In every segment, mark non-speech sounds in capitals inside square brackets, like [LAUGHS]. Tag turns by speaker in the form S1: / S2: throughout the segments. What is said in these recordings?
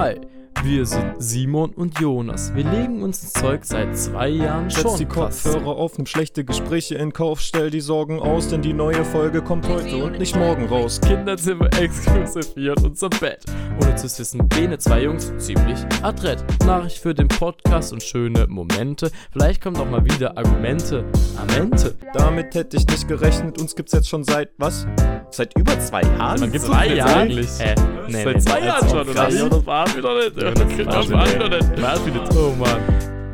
S1: Hi, wir sind Simon und Jonas. Wir legen uns ins Zeug seit zwei Jahren
S2: Setz
S1: schon.
S2: die
S1: Krass.
S2: Kopfhörer auf, nimm schlechte Gespräche in Kauf, stell die Sorgen aus, denn die neue Folge kommt heute und nicht morgen raus.
S1: Kinderzimmer [LAUGHS] exklusiv hier in unser Bett. Ohne zu wissen, bene zwei Jungs ziemlich adrett. Nachricht für den Podcast und schöne Momente. Vielleicht kommen auch mal wieder Argumente. Amente.
S2: Damit hätte ich nicht gerechnet, uns gibt's jetzt schon seit, was? Seit über zwei Jahren?
S1: Man gibt's
S2: Zwei
S1: uns jetzt
S2: Jahre?
S1: eigentlich? Hä? Nee,
S2: Seit
S1: nee,
S2: zwei
S1: nee,
S2: Jahren
S1: das
S2: schon, oder?
S1: Ja, das war's wieder nicht.
S2: Ja,
S1: Das,
S2: das
S1: das
S2: war's wieder
S1: nicht. War's wieder. Oh Mann.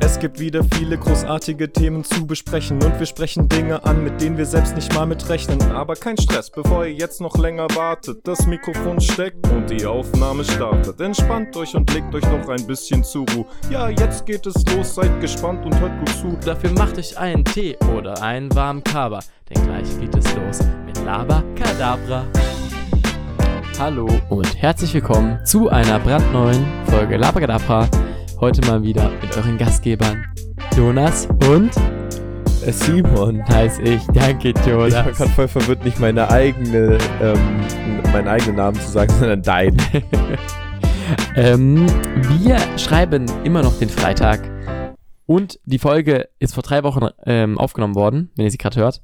S2: Es gibt wieder viele großartige Themen zu besprechen und wir sprechen Dinge an, mit denen wir selbst nicht mal mitrechnen. Aber kein Stress, bevor ihr jetzt noch länger wartet. Das Mikrofon steckt und die Aufnahme startet. Entspannt euch und legt euch noch ein bisschen zur Ruhe. Ja, jetzt geht es los, seid gespannt und hört gut zu.
S1: Dafür macht euch einen Tee oder einen warmen Kaba, denn gleich geht es los mit Laba Kadabra. Hallo und herzlich willkommen zu einer brandneuen Folge Laba Kadabra. Heute mal wieder mit euren Gastgebern Jonas und
S3: Simon.
S1: heiß ich. Danke,
S3: Ich war
S1: Jonas.
S3: gerade voll verwirrt, nicht meine eigene, ähm, meinen eigenen Namen zu sagen, sondern deinen. [LAUGHS]
S1: ähm, wir schreiben immer noch den Freitag und die Folge ist vor drei Wochen ähm, aufgenommen worden, wenn ihr sie gerade hört.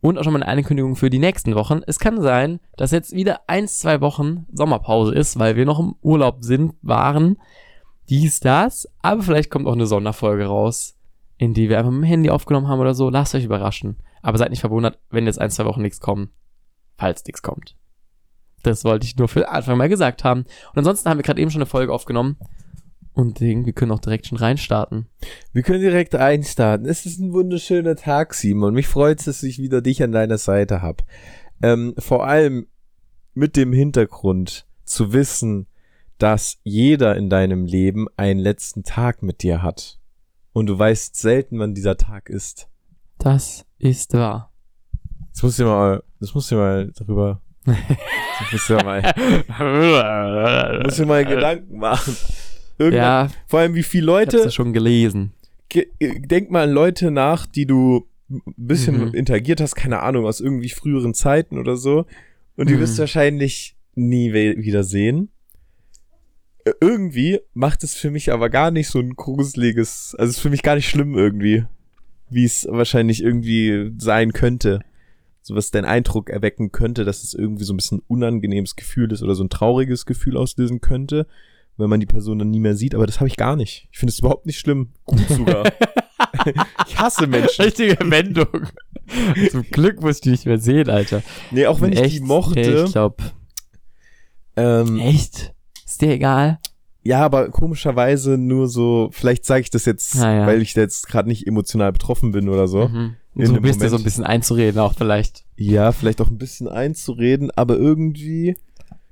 S1: Und auch schon mal eine Ankündigung für die nächsten Wochen. Es kann sein, dass jetzt wieder eins, zwei Wochen Sommerpause ist, weil wir noch im Urlaub sind, waren. Dies, das. Aber vielleicht kommt auch eine Sonderfolge raus, in die wir einfach mit dem Handy aufgenommen haben oder so. Lasst euch überraschen. Aber seid nicht verwundert, wenn jetzt ein, zwei Wochen nichts kommt. Falls nichts kommt. Das wollte ich nur für Anfang mal gesagt haben. Und ansonsten haben wir gerade eben schon eine Folge aufgenommen. Und deswegen, wir können auch direkt schon reinstarten.
S3: Wir können direkt einstarten. Es ist ein wunderschöner Tag, Simon. Mich freut es, dass ich wieder dich an deiner Seite habe. Ähm, vor allem mit dem Hintergrund zu wissen, dass jeder in deinem Leben einen letzten Tag mit dir hat. Und du weißt selten, wann dieser Tag ist.
S1: Das ist wahr.
S3: Das musst du dir mal, das musst du dir mal darüber, das musst du mal, musst du dir mal Gedanken machen. Irgendwann,
S1: ja,
S3: Vor allem, wie viele
S1: ich hab's
S3: Leute,
S1: ja schon gelesen.
S3: ge- denk mal an Leute nach, die du ein bisschen
S1: Mhm.
S3: interagiert hast, keine Ahnung, aus irgendwie früheren Zeiten oder so. Und die
S1: Mhm.
S3: wirst du wahrscheinlich nie we wieder sehen. Äh, Irgendwie macht es für mich aber gar nicht so ein gruseliges, also es ist für mich gar nicht schlimm irgendwie, wie es wahrscheinlich irgendwie sein könnte. So was dein Eindruck erwecken könnte, dass es irgendwie so ein bisschen unangenehmes Gefühl ist oder so ein trauriges Gefühl auslösen könnte, wenn man die Person dann nie mehr sieht. Aber das habe ich gar nicht. Ich finde es überhaupt nicht schlimm. Gut sogar. [LAUGHS] ich hasse Menschen.
S1: Richtige Wendung. Zum Glück muss ich die nicht mehr sehen, Alter.
S3: Nee, auch wenn ich
S1: Echt?
S3: die mochte.
S1: Nee, ich glaub.
S3: ähm,
S1: Echt? Ist dir egal?
S3: ja, aber komischerweise nur so, vielleicht sage ich das jetzt,
S1: Ah, ja.
S3: weil ich da jetzt gerade nicht emotional betroffen bin oder so.
S1: Mhm. So bist
S3: Moment.
S1: so ein bisschen einzureden auch vielleicht.
S3: Ja, vielleicht auch ein bisschen einzureden, aber irgendwie,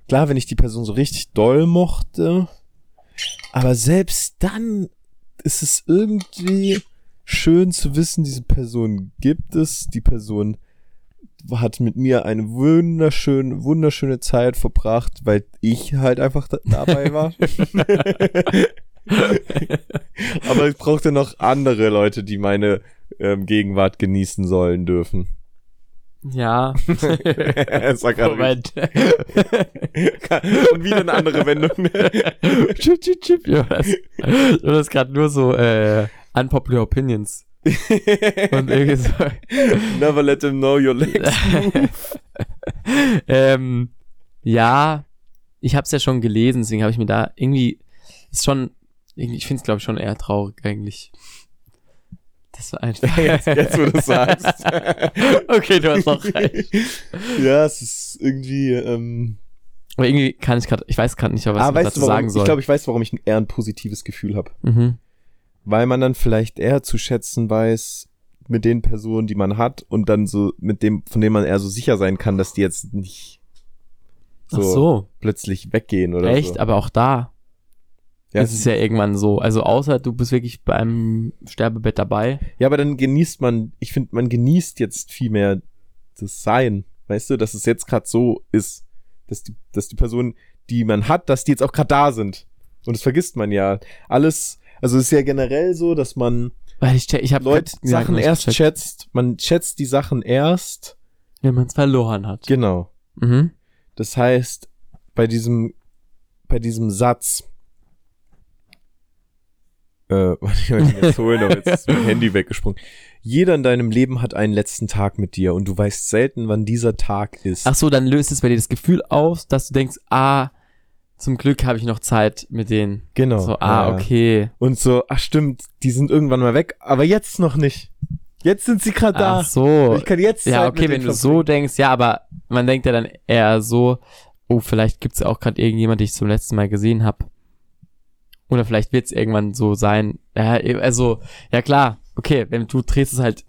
S3: klar, wenn ich die Person so richtig doll mochte, aber selbst dann ist es irgendwie schön zu wissen, diese Person gibt es, die Person hat mit mir eine wunderschöne, wunderschöne Zeit verbracht, weil ich halt einfach da dabei war. [LAUGHS] aber ich brauchte noch andere Leute, die meine ähm, Gegenwart genießen sollen dürfen.
S1: Ja. [LAUGHS]
S3: Es war gerade
S1: Moment. [LAUGHS]
S3: Und wieder eine andere Wendung. [LAUGHS]
S1: chip, chip, chip. Jonas. Jonas gerade nur so äh, unpopular opinions. Und irgendwie so.
S3: Never let them know your legs.
S1: ähm, ja, ich habe es ja schon gelesen, deswegen habe ich mir da irgendwie ist schon, irgendwie- ich finde es glaube ich schon eher traurig eigentlich. Das war einfach. [LAUGHS]
S3: Jetzt, jetzt, wo du sagst. [LAUGHS]
S1: okay, du hast auch [LAUGHS] recht.
S3: ja, es ist irgendwie. Ähm,
S1: Aber irgendwie kann ich gerade, ich weiß gerade nicht, was
S3: ah,
S1: ich dazu
S3: du, warum?
S1: sagen soll.
S3: Ich glaube, ich weiß, warum ich eher ein positives Gefühl habe.
S1: mhm.
S3: Weil man dann vielleicht eher zu schätzen weiß mit den Personen, die man hat und dann so mit dem, von dem man eher so sicher sein kann, dass die jetzt nicht so,
S1: Ach so,
S3: plötzlich weggehen oder
S1: echt,
S3: so.
S1: aber auch da
S3: Ja,
S1: ist es ja irgendwann so. Also außer du bist wirklich beim Sterbebett dabei.
S3: Ja, aber dann genießt man, ich finde, man genießt jetzt viel mehr das Sein. Weißt du, dass es jetzt gerade so ist, dass die, dass die Personen, die man hat, dass die jetzt auch gerade da sind. Und das vergisst man ja. Alles, also es ist ja generell so, dass man
S1: Weil ich, ich habe
S3: Leute Sachen erst schätzt, man schätzt die Sachen erst.
S1: wenn man es verloren hat.
S3: Genau.
S1: Mhm.
S3: Das heißt, bei diesem, bei diesem Satz, Äh, [LAUGHS] warte, ich wollte jetzt holen, aber jetzt ist mein [LAUGHS] Handy weggesprungen. Jeder in deinem Leben hat einen letzten Tag mit dir und du weißt selten, wann dieser Tag ist.
S1: Ach so, dann löst es bei dir das Gefühl aus, dass du denkst, ah, zum Glück habe ich noch Zeit mit denen.
S3: genau.
S1: So, ah,
S3: ja.
S1: okay.
S3: Und so, ach stimmt, die sind irgendwann mal weg, aber jetzt noch nicht. Jetzt sind sie gerade da.
S1: Ach so.
S3: Ich kann jetzt
S1: Ja,
S3: Zeit
S1: okay, wenn du so denkst, ja, aber man denkt ja dann eher so, oh, vielleicht gibt's ja auch gerade irgendjemand, den ich zum letzten Mal gesehen habe. Oder vielleicht wird's irgendwann so sein. Ja, also, ja klar, okay, wenn du drehst es halt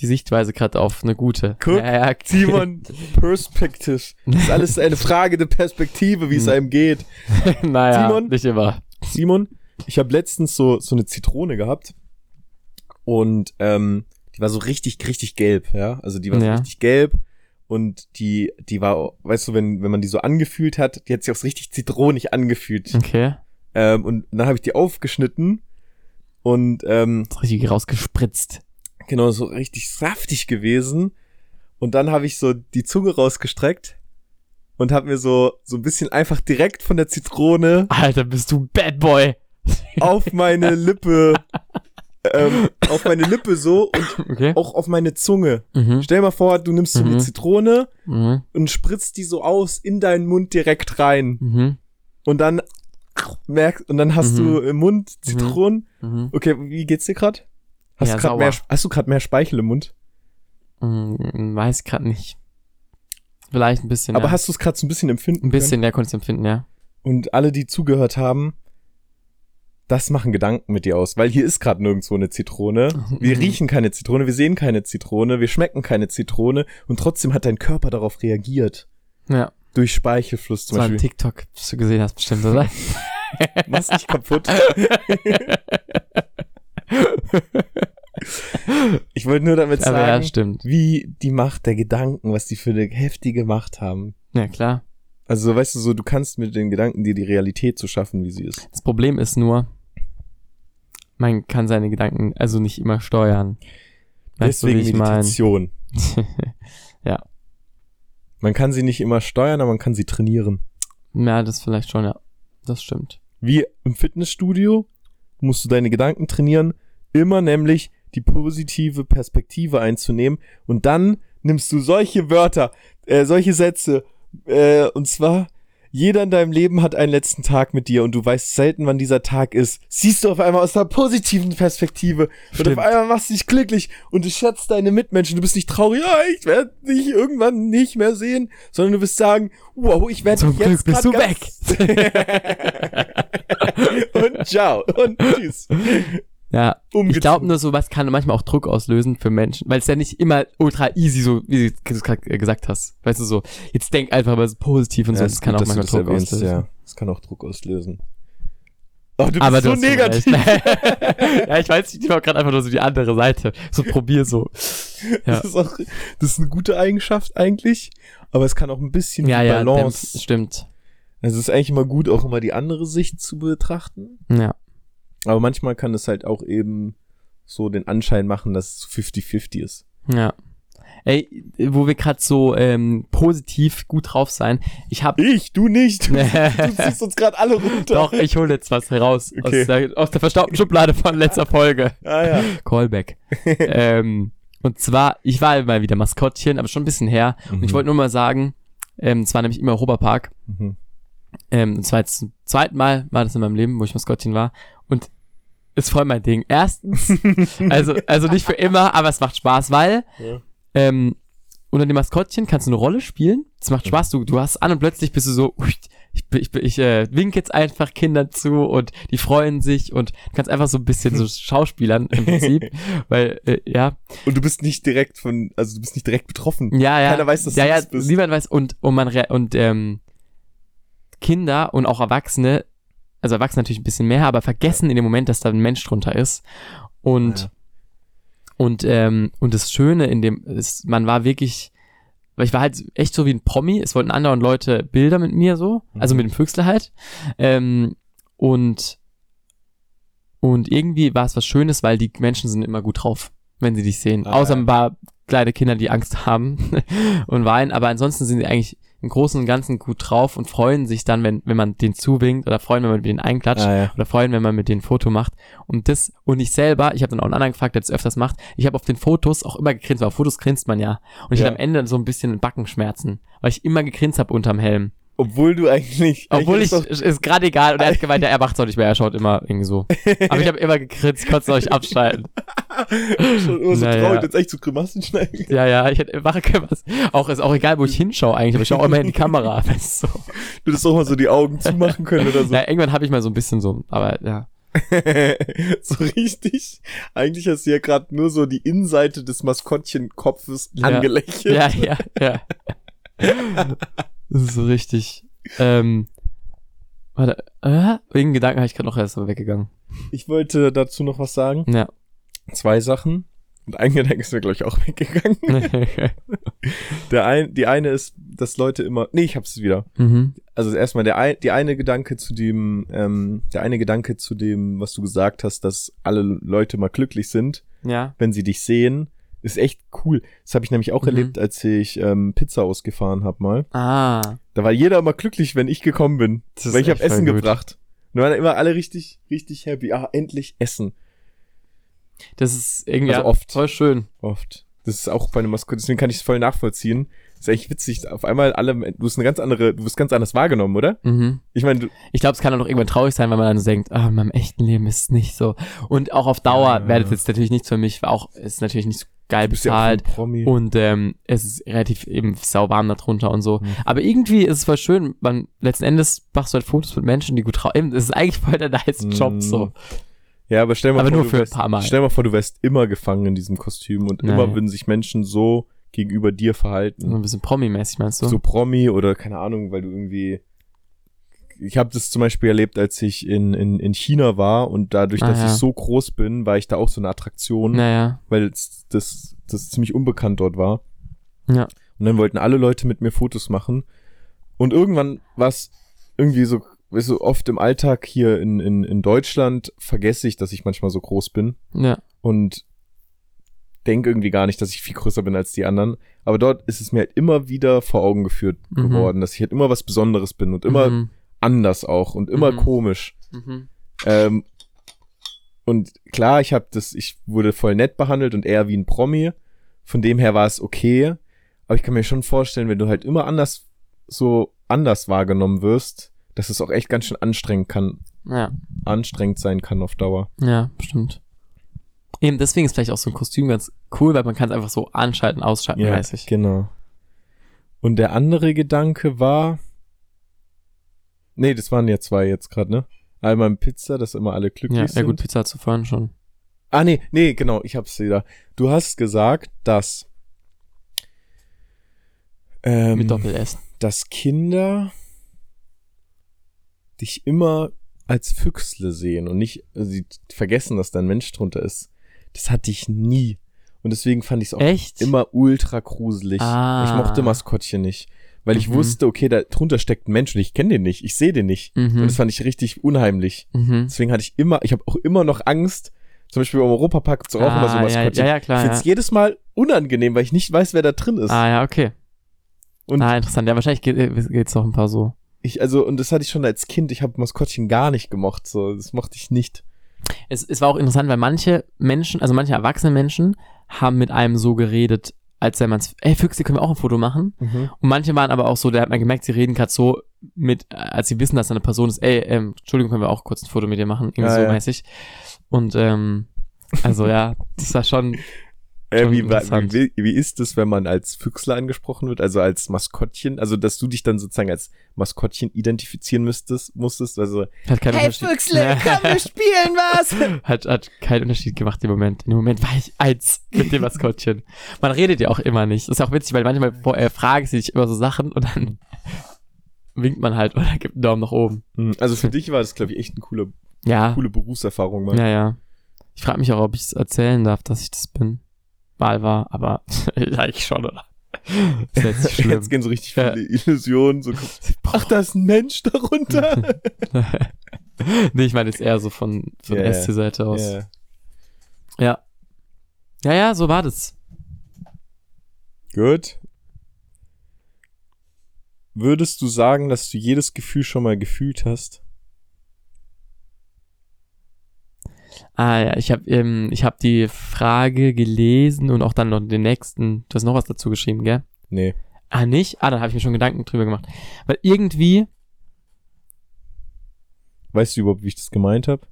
S1: die Sichtweise gerade auf eine gute.
S3: Guck,
S1: ja, ja,
S3: Simon, Perspective. Das ist alles eine Frage der Perspektive, wie es
S1: Hm.
S3: einem geht. [LAUGHS]
S1: naja,
S3: Simon?
S1: nicht immer.
S3: Simon, ich habe letztens so, so eine Zitrone gehabt und ähm, die war so richtig, richtig gelb, ja. Also die war so
S1: Ja.
S3: richtig gelb und die, die war, weißt du, wenn, wenn man die so angefühlt hat, die hat sich auch so richtig zitronig angefühlt.
S1: Okay.
S3: Ähm, und dann habe ich die aufgeschnitten und ähm,
S1: richtig rausgespritzt.
S3: genau so richtig saftig gewesen. Und dann habe ich so die Zunge rausgestreckt und habe mir so so ein bisschen einfach direkt von der Zitrone
S1: Alter, bist du Bad Boy. [LAUGHS]
S3: auf meine Lippe, ähm, auf meine Lippe so und
S1: Okay.
S3: auch auf meine Zunge.
S1: Mhm.
S3: Stell dir mal vor, du nimmst so
S1: Mhm.
S3: eine Zitrone
S1: Mhm.
S3: und spritzt die so aus in deinen Mund direkt rein
S1: Mhm.
S3: und dann merkst und dann hast
S1: Mhm.
S3: du im Mund Zitronen.
S1: Mhm.
S3: Okay, wie geht's dir gerade? Hast
S1: Ja,
S3: du gerade mehr, hast du gerade mehr Speichel im Mund?
S1: Mhm. Weiß gerade nicht. Vielleicht ein bisschen.
S3: Aber
S1: ja.
S3: hast du es gerade so ein bisschen empfinden
S1: ein bisschen, ja, konntest du empfinden, ja.
S3: Und alle, die zugehört haben, das machen Gedanken mit dir aus, weil hier ist gerade nirgendwo eine Zitrone. Wir
S1: Mhm.
S3: riechen keine Zitrone, wir sehen keine Zitrone, wir schmecken keine Zitrone und trotzdem hat dein Körper darauf reagiert.
S1: Ja.
S3: Durch Speichelfluss
S1: Das
S3: zum
S1: war ein
S3: Beispiel.
S1: TikTok, das du gesehen hast, bestimmt, oder? [LAUGHS]
S3: Mach's nicht kaputt. ich wollte nur damit
S1: Aber ja,
S3: sagen,
S1: stimmt.
S3: wie die Macht der Gedanken, was die für eine heftige Macht haben.
S1: Ja, klar.
S3: Also, weißt du, so, du kannst mit den Gedanken dir die Realität so schaffen, wie sie ist.
S1: Das Problem ist nur, man kann seine Gedanken also nicht immer steuern. Weißt du,
S3: Deswegen
S1: meine?
S3: Meditation. [LAUGHS]
S1: ja.
S3: Man kann sie nicht immer steuern, aber man kann sie trainieren.
S1: Ja, das vielleicht schon, ja. Das stimmt.
S3: Wie im Fitnessstudio musst du deine Gedanken trainieren, immer nämlich die positive Perspektive einzunehmen und dann nimmst du solche Wörter, äh, solche Sätze, äh, und zwar, jeder in deinem Leben hat einen letzten Tag mit dir und du weißt selten, wann dieser Tag ist. Siehst du auf einmal aus einer positiven Perspektive und
S1: Stimmt.
S3: auf einmal machst du dich glücklich und du schätzt deine Mitmenschen. Du bist nicht traurig, ja, ich werde dich irgendwann nicht mehr sehen, sondern du wirst sagen, wow, ich werde jetzt
S1: Glück bist du
S3: ganz- [LAUGHS] und ciao und tschüss.
S1: Ja, ich glaube nur, sowas kann manchmal auch Druck auslösen für Menschen, weil es ja nicht immer ultra easy, so wie du es gerade gesagt hast. Weißt du, so, jetzt denk einfach mal so positiv und so,
S3: Ja,
S1: das
S3: ist
S1: kann
S3: gut,
S1: auch manchmal
S3: das
S1: Druck
S3: erwähnst,
S1: auslösen.
S3: Ja, das kann auch Druck auslösen. Oh, du bist
S1: Aber du
S3: so negativ. [LAUGHS]
S1: ja, ich weiß nicht, ich war gerade einfach nur so die andere Seite. So probier so. [LAUGHS] Ja,
S3: Das, ist auch, das ist eine gute Eigenschaft eigentlich, aber es kann auch ein bisschen
S1: ja, ja
S3: Balance.
S1: dem- stimmt.
S3: Also es ist eigentlich immer gut, auch immer die andere Sicht zu betrachten.
S1: Ja.
S3: Aber manchmal kann es halt auch eben so den Anschein machen, dass es 50-50 ist.
S1: Ja. Ey, wo wir gerade so ähm, positiv gut drauf sein. Ich hab.
S3: Ich, du nicht. Du, [LAUGHS] du ziehst uns gerade alle runter.
S1: Doch, ich hole jetzt was heraus
S3: Okay.
S1: aus, der, aus der verstaubten Schublade von letzter [LAUGHS] Folge.
S3: Ah ja.
S1: Callback. [LAUGHS] ähm, und zwar, ich war mal wieder Maskottchen, aber schon ein bisschen her. Und ich wollte nur mal sagen, ähm, es war nämlich immer Europapark.
S3: Mhm.
S1: Ähm, das war jetzt zum zweiten Mal, war das in meinem Leben, wo ich Maskottchen war. Und ist voll mein Ding. Erstens, [LAUGHS] also, also nicht für immer, aber es macht Spaß, weil
S3: Ja.
S1: ähm, unter dem Maskottchen kannst du eine Rolle spielen. Es macht Spaß. Du, du hast an und plötzlich bist du so, ich, ich, ich äh, wink jetzt einfach Kindern zu und die freuen sich und du kannst einfach so ein bisschen so [LAUGHS] schauspielern im Prinzip. [LAUGHS] weil, äh, ja,
S3: Und du bist nicht direkt von, also du bist nicht direkt betroffen.
S1: ja, ja.
S3: Keiner weiß, dass
S1: ja,
S3: du
S1: ja,
S3: das bist.
S1: niemand weiß und, und man und ähm, Kinder und auch Erwachsene, also Erwachsene natürlich ein bisschen mehr, aber vergessen in dem Moment, dass da ein Mensch drunter ist. Und
S3: Ja.
S1: und ähm, und das Schöne in dem ist, man war wirklich, weil ich war halt echt so wie ein Promi. Es wollten andere Leute Bilder mit mir so, also
S3: Mhm.
S1: mit dem Füchsle halt. Ähm, und und irgendwie war es was Schönes, weil die Menschen sind immer gut drauf, wenn sie dich sehen.
S3: Ah,
S1: Außer ein paar kleine Kinder, die Angst haben [LAUGHS] und weinen. Aber ansonsten sind sie eigentlich im Großen und Ganzen gut drauf und freuen sich dann, wenn, wenn man den zuwinkt oder freuen, wenn man mit denen einklatscht
S3: Ah, ja.
S1: oder freuen, wenn man mit denen ein Foto macht. Und das, und ich selber, ich habe dann auch einen anderen gefragt, der das öfters macht, ich habe auf den Fotos auch immer gegrinst, weil auf Fotos grinst man ja. Und ich
S3: Ja.
S1: hatte am Ende so ein bisschen Backenschmerzen, weil ich immer gegrinst habe unterm Helm.
S3: Obwohl du eigentlich.
S1: Obwohl
S3: eigentlich
S1: ich,
S3: ist
S1: ist, gerade egal, und er hat gemeint, ja, er macht's auch nicht mehr, er schaut immer irgendwie so. Aber ich habe immer gegrinst, ich konnte es euch abschalten. [LAUGHS]
S3: schon immer so
S1: Naja.
S3: traurig, jetzt echt so Grimassen schneiden.
S1: Ja, ja, ich hätte können, was. Auch ist auch egal, wo ich hinschaue eigentlich, aber ich schaue auch immer in die Kamera. [LAUGHS] Weißt du, so.
S3: Du hättest doch mal so die Augen zumachen können oder so.
S1: Ja, irgendwann habe ich mal so ein bisschen so, aber ja. [LAUGHS]
S3: so richtig. Eigentlich hast du ja gerade nur so die Innenseite des Maskottchenkopfes
S1: Ja.
S3: angelächelt.
S1: Ja, ja, ja. Das ist so richtig. Ähm, warte, äh, wegen Gedanken habe ich gerade noch erst mal weggegangen.
S3: Ich wollte dazu noch was sagen.
S1: Ja.
S3: Zwei Sachen. Und ein Gedanke ist mir, glaube ich, auch weggegangen. [LAUGHS] Der ein, die eine ist, dass Leute immer. Nee, ich hab's wieder.
S1: mhm.
S3: Also erstmal der ein, die eine Gedanke zu dem, ähm, der eine Gedanke zu dem, was du gesagt hast, dass alle Leute mal glücklich sind,
S1: Ja.
S3: wenn sie dich sehen, ist echt cool. Das habe ich nämlich auch
S1: Mhm.
S3: erlebt, als ich ähm, Pizza ausgefahren habe mal.
S1: Ah.
S3: Da war jeder immer glücklich, wenn ich gekommen bin.
S1: Das
S3: weil ich habe Essen
S1: gut.
S3: gebracht. Und waren immer alle richtig, richtig happy. Ah, endlich Essen.
S1: Das ist irgendwie
S3: Also
S1: ja,
S3: oft.
S1: voll schön.
S3: Oft. Das ist auch bei einem Maskottchen, deswegen kann ich es voll nachvollziehen. Das ist echt witzig. Auf einmal alle, du hast eine ganz andere, du wirst ganz anders wahrgenommen, oder?
S1: Mhm.
S3: Ich meine,
S1: Ich glaube, es kann auch noch irgendwann traurig sein, weil man dann so denkt, ah, in meinem echten Leben ist es nicht so. Und auch auf Dauer
S3: Ja,
S1: wäre das jetzt natürlich nichts für mich, auch ist natürlich nicht so geil
S3: ja
S1: bezahlt.
S3: Promi.
S1: und ähm, es ist relativ eben sauwarm da drunter und so.
S3: Mhm.
S1: Aber irgendwie ist es voll schön, man letzten Endes machst du halt Fotos mit Menschen, die gut drauf. Eben, Das ist eigentlich voll der nice
S3: Mhm.
S1: Job so.
S3: ja, aber stell mal
S1: Aber
S3: vor,
S1: nur
S3: du wärst,
S1: paar Mal.
S3: Stell mal vor, du wärst immer gefangen in diesem Kostüm und
S1: Ja,
S3: immer
S1: ja.
S3: würden sich Menschen so gegenüber dir verhalten.
S1: So ein bisschen Promi-mäßig, meinst du?
S3: so Promi oder keine Ahnung, weil du irgendwie. Ich habe das zum Beispiel erlebt, als ich in, in, in China war und dadurch,
S1: Ah,
S3: dass
S1: ja.
S3: ich so groß bin, war ich da auch so eine Attraktion,
S1: Naja.
S3: weil es- das, das ziemlich unbekannt dort war.
S1: Ja.
S3: Und dann wollten alle Leute mit mir Fotos machen. Und irgendwann war es irgendwie so, weißt du, oft im Alltag hier in, in, in Deutschland vergesse ich, dass ich manchmal so groß bin
S1: Ja.
S3: und denke irgendwie gar nicht, dass ich viel größer bin als die anderen. Aber dort ist es mir halt immer wieder vor Augen geführt
S1: Mhm.
S3: geworden, dass ich halt immer was Besonderes bin und immer
S1: Mhm.
S3: Anders auch und immer
S1: Mhm.
S3: komisch.
S1: Mhm.
S3: Ähm, und klar, ich habe das, ich wurde voll nett behandelt und eher wie ein Promi. Von dem her war es okay. Aber ich kann mir schon vorstellen, wenn du halt immer anders, so anders wahrgenommen wirst, dass es auch echt ganz schön anstrengend kann,
S1: Ja.
S3: anstrengend sein kann auf Dauer.
S1: Ja, bestimmt. Eben deswegen ist vielleicht auch so ein Kostüm ganz cool, weil man kann es einfach so anschalten, ausschalten, weiß ich.
S3: genau. Und der andere Gedanke war, nee, das waren ja zwei jetzt gerade, ne? Einmal mit Pizza, dass immer alle glücklich
S1: Ja,
S3: sind.
S1: ja gut, Pizza zu vorhin schon.
S3: Ah, nee, nee, genau, ich hab's wieder. Du hast gesagt, dass, ähm,
S1: Mit Doppel-S.
S3: dass Kinder dich immer als Füchsle sehen und nicht, also sie vergessen, dass da ein Mensch drunter ist. Das hatte ich nie. Und deswegen fand ich es auch
S1: Echt?
S3: immer ultra gruselig.
S1: Ah.
S3: Ich mochte Maskottchen nicht. Weil ich
S1: Mhm.
S3: wusste, okay, da drunter steckt ein Mensch und ich kenne den nicht. Ich sehe den nicht.
S1: Mhm.
S3: Und das fand ich richtig unheimlich.
S1: Mhm.
S3: Deswegen hatte ich immer, ich habe auch immer noch Angst. Zum Beispiel im Europapark gibt's auch
S1: Ah,
S3: immer so
S1: ja, ja, ja, klar,
S3: Ich find's
S1: ja.
S3: jedes Mal unangenehm, weil ich nicht weiß, wer da drin ist.
S1: Ah, ja, okay.
S3: Und
S1: ah, interessant. Ja, wahrscheinlich geht, äh, geht's noch ein paar so.
S3: ich, also, und das hatte ich schon als Kind. Ich habe Maskottchen gar nicht gemocht. So, das mochte ich nicht.
S1: Es, es war auch interessant, weil manche Menschen, also manche erwachsene Menschen, haben mit einem so geredet, als wenn man's, ey Füchse, können wir auch ein Foto machen? Und manche waren aber auch so, da hat man gemerkt, sie reden gerade so mit, als sie wissen, dass da eine Person ist, ey, ähm, Entschuldigung, können wir auch kurz ein Foto mit dir machen? Irgendwie
S3: Ja,
S1: so
S3: ja.
S1: mäßig. Und, ähm, also ja, das war schon, [LAUGHS]
S3: Äh, wie, wie, wie ist es, wenn man als Füchsler angesprochen wird, also als Maskottchen, also dass du dich dann sozusagen als Maskottchen identifizieren müsstest, musstest, also
S1: hat keinen Unterschied.
S3: wir [LAUGHS] spielen was!
S1: hat, hat keinen Unterschied gemacht im Moment. In dem Moment war ich eins mit dem Maskottchen. Man redet ja auch immer nicht. Das ist auch witzig, weil manchmal äh, fragen sie sich immer so Sachen und dann [LAUGHS] winkt man halt oder gibt einen Daumen nach oben.
S3: Hm, Also für dich war das, glaube ich, echt eine coole,
S1: Ja,
S3: coole Berufserfahrung, Mann.
S1: ja, ja. Ich frage mich auch, ob ich es erzählen darf, dass ich das bin. Mal war, aber [LAUGHS] eigentlich schon, oder? Ist jetzt. [LAUGHS]
S3: Jetzt gehen so richtig
S1: Ja.
S3: viele Illusionen. So, ach, da ist ein Mensch darunter. [LAUGHS]
S1: nee, ich meine jetzt eher so von, von
S3: Ja,
S1: der
S3: ja.
S1: SC-Seite aus.
S3: Ja.
S1: Ja. Ja, ja, so war das.
S3: Gut. würdest du sagen, dass du jedes Gefühl schon mal gefühlt hast?
S1: Ah ja, ich habe ähm, ich hab die Frage gelesen und auch dann noch den nächsten. Du hast noch was dazu geschrieben, gell?
S3: Nee.
S1: Ah, nicht? Ah, dann habe ich mir schon Gedanken drüber gemacht. Weil irgendwie,
S3: Weißt du überhaupt, wie ich das gemeint habe?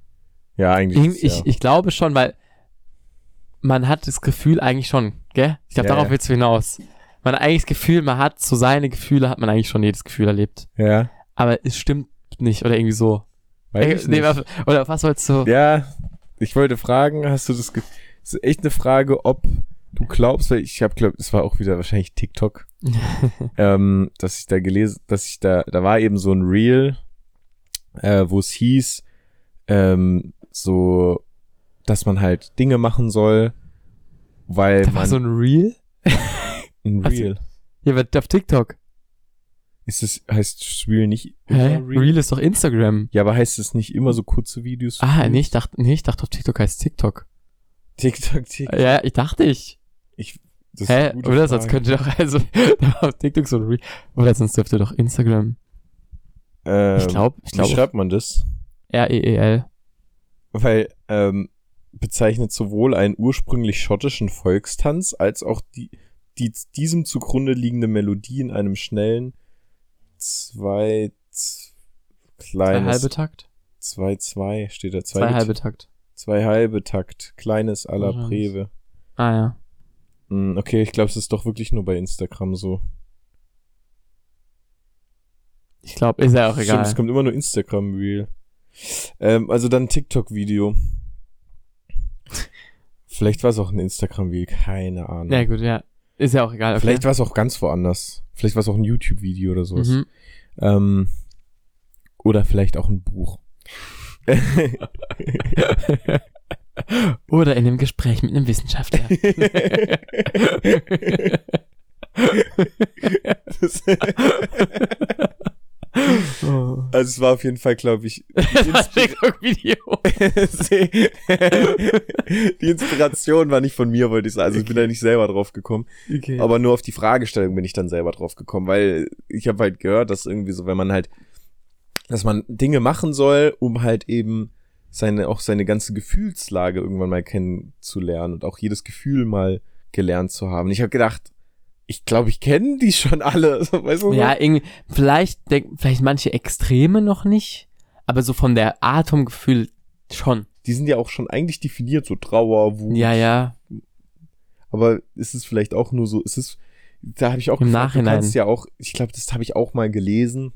S3: Ja, eigentlich.
S1: ich,
S3: ist,
S1: ich,
S3: ja.
S1: ich glaube schon, weil man hat das Gefühl eigentlich schon, gell? Ich glaube,
S3: Ja,
S1: darauf
S3: ja.
S1: willst du hinaus. Man hat eigentlich das Gefühl, man hat so seine Gefühle, hat man eigentlich schon jedes Gefühl erlebt.
S3: ja.
S1: Aber es stimmt nicht oder irgendwie so.
S3: Weiß
S1: Äh,
S3: ich
S1: nee, oder was sollst du?
S3: Ja, ich wollte fragen, hast du das Ge das ist echt eine Frage, ob du glaubst, weil ich habe glaubt, es war auch wieder wahrscheinlich TikTok, [LAUGHS] ähm, dass ich da gelesen, dass ich da, da war eben so ein Reel, äh, wo es hieß, ähm, so, dass man halt Dinge machen soll, weil
S1: da war
S3: man
S1: so ein Reel? [LAUGHS]
S3: ein Reel.
S1: Ja, aber auf TikTok.
S3: Ist es, heißt Reel nicht
S1: Hä?
S3: immer
S1: Reel? ist doch Instagram.
S3: Ja, aber heißt es nicht immer so kurze Videos?
S1: Ah, nee, ich dachte, nee, ich dachte auf TikTok heißt TikTok.
S3: TikTok, TikTok.
S1: Ja, ich dachte ich.
S3: Ich, das ist
S1: Hä?
S3: gute
S1: Oder
S3: Frage.
S1: sonst könnte doch, also, [LAUGHS] auf TikTok so ein Reel. Oder sonst dürfte doch Instagram.
S3: Ähm,
S1: Ich glaube, ich
S3: Wie
S1: glaube,
S3: schreibt man das?
S1: R-E-E-L.
S3: Weil ähm, bezeichnet sowohl einen ursprünglich schottischen Volkstanz als auch die, die diesem zugrunde liegende Melodie in einem schnellen zwei z-
S1: Zwei
S3: kleines
S1: halbe Takt?
S3: zwei zwei steht da zwei,
S1: Zwei halbe Takt.
S3: zwei halbe Takt kleines à la. Preve.
S1: Ah, ja.
S3: Hm, okay, ich glaube, es ist doch wirklich nur bei Instagram so.
S1: Ich glaube, ist ja auch
S3: Stimmt,
S1: egal.
S3: es kommt immer nur Instagram Reel. Ähm, also dann TikTok Video. [LAUGHS] Vielleicht war es auch ein Instagram Reel, keine Ahnung.
S1: Ja, gut, ja. Ist ja auch egal. Okay.
S3: Vielleicht war es auch ganz woanders. Vielleicht war es auch ein YouTube-Video oder sowas.
S1: Mhm.
S3: Ähm, oder vielleicht auch ein Buch. [LAUGHS]
S1: Oder in einem Gespräch mit einem Wissenschaftler.
S3: Das-. [LAUGHS] [LAUGHS] also es war auf jeden Fall, glaube ich, [LAUGHS]
S1: TikTok-Video. [LAUGHS]
S3: die Inspiration war nicht von mir, wollte ich sagen. Also ich bin da nicht selber drauf gekommen.
S1: Okay.
S3: Aber nur auf die Fragestellung bin ich dann selber drauf gekommen, weil ich habe halt gehört, dass irgendwie so, wenn man halt, dass man Dinge machen soll, um halt eben seine, auch seine ganze Gefühlslage irgendwann mal kennenzulernen und auch jedes Gefühl mal gelernt zu haben. Und ich habe gedacht, ich glaube, ich kenne die schon alle. [LAUGHS] Weißt du?
S1: ja, irgendwie, vielleicht vielleicht manche Extreme noch nicht, aber so von der Art vom Gefühl schon.
S3: Die sind ja auch schon eigentlich definiert, so Trauer, Wut.
S1: Ja, ja.
S3: Aber ist es vielleicht auch nur so, ist es, da habe ich auch
S1: Im
S3: gefragt,
S1: Nachhinein.
S3: du kannst ja auch, ich glaube, das habe ich auch mal gelesen,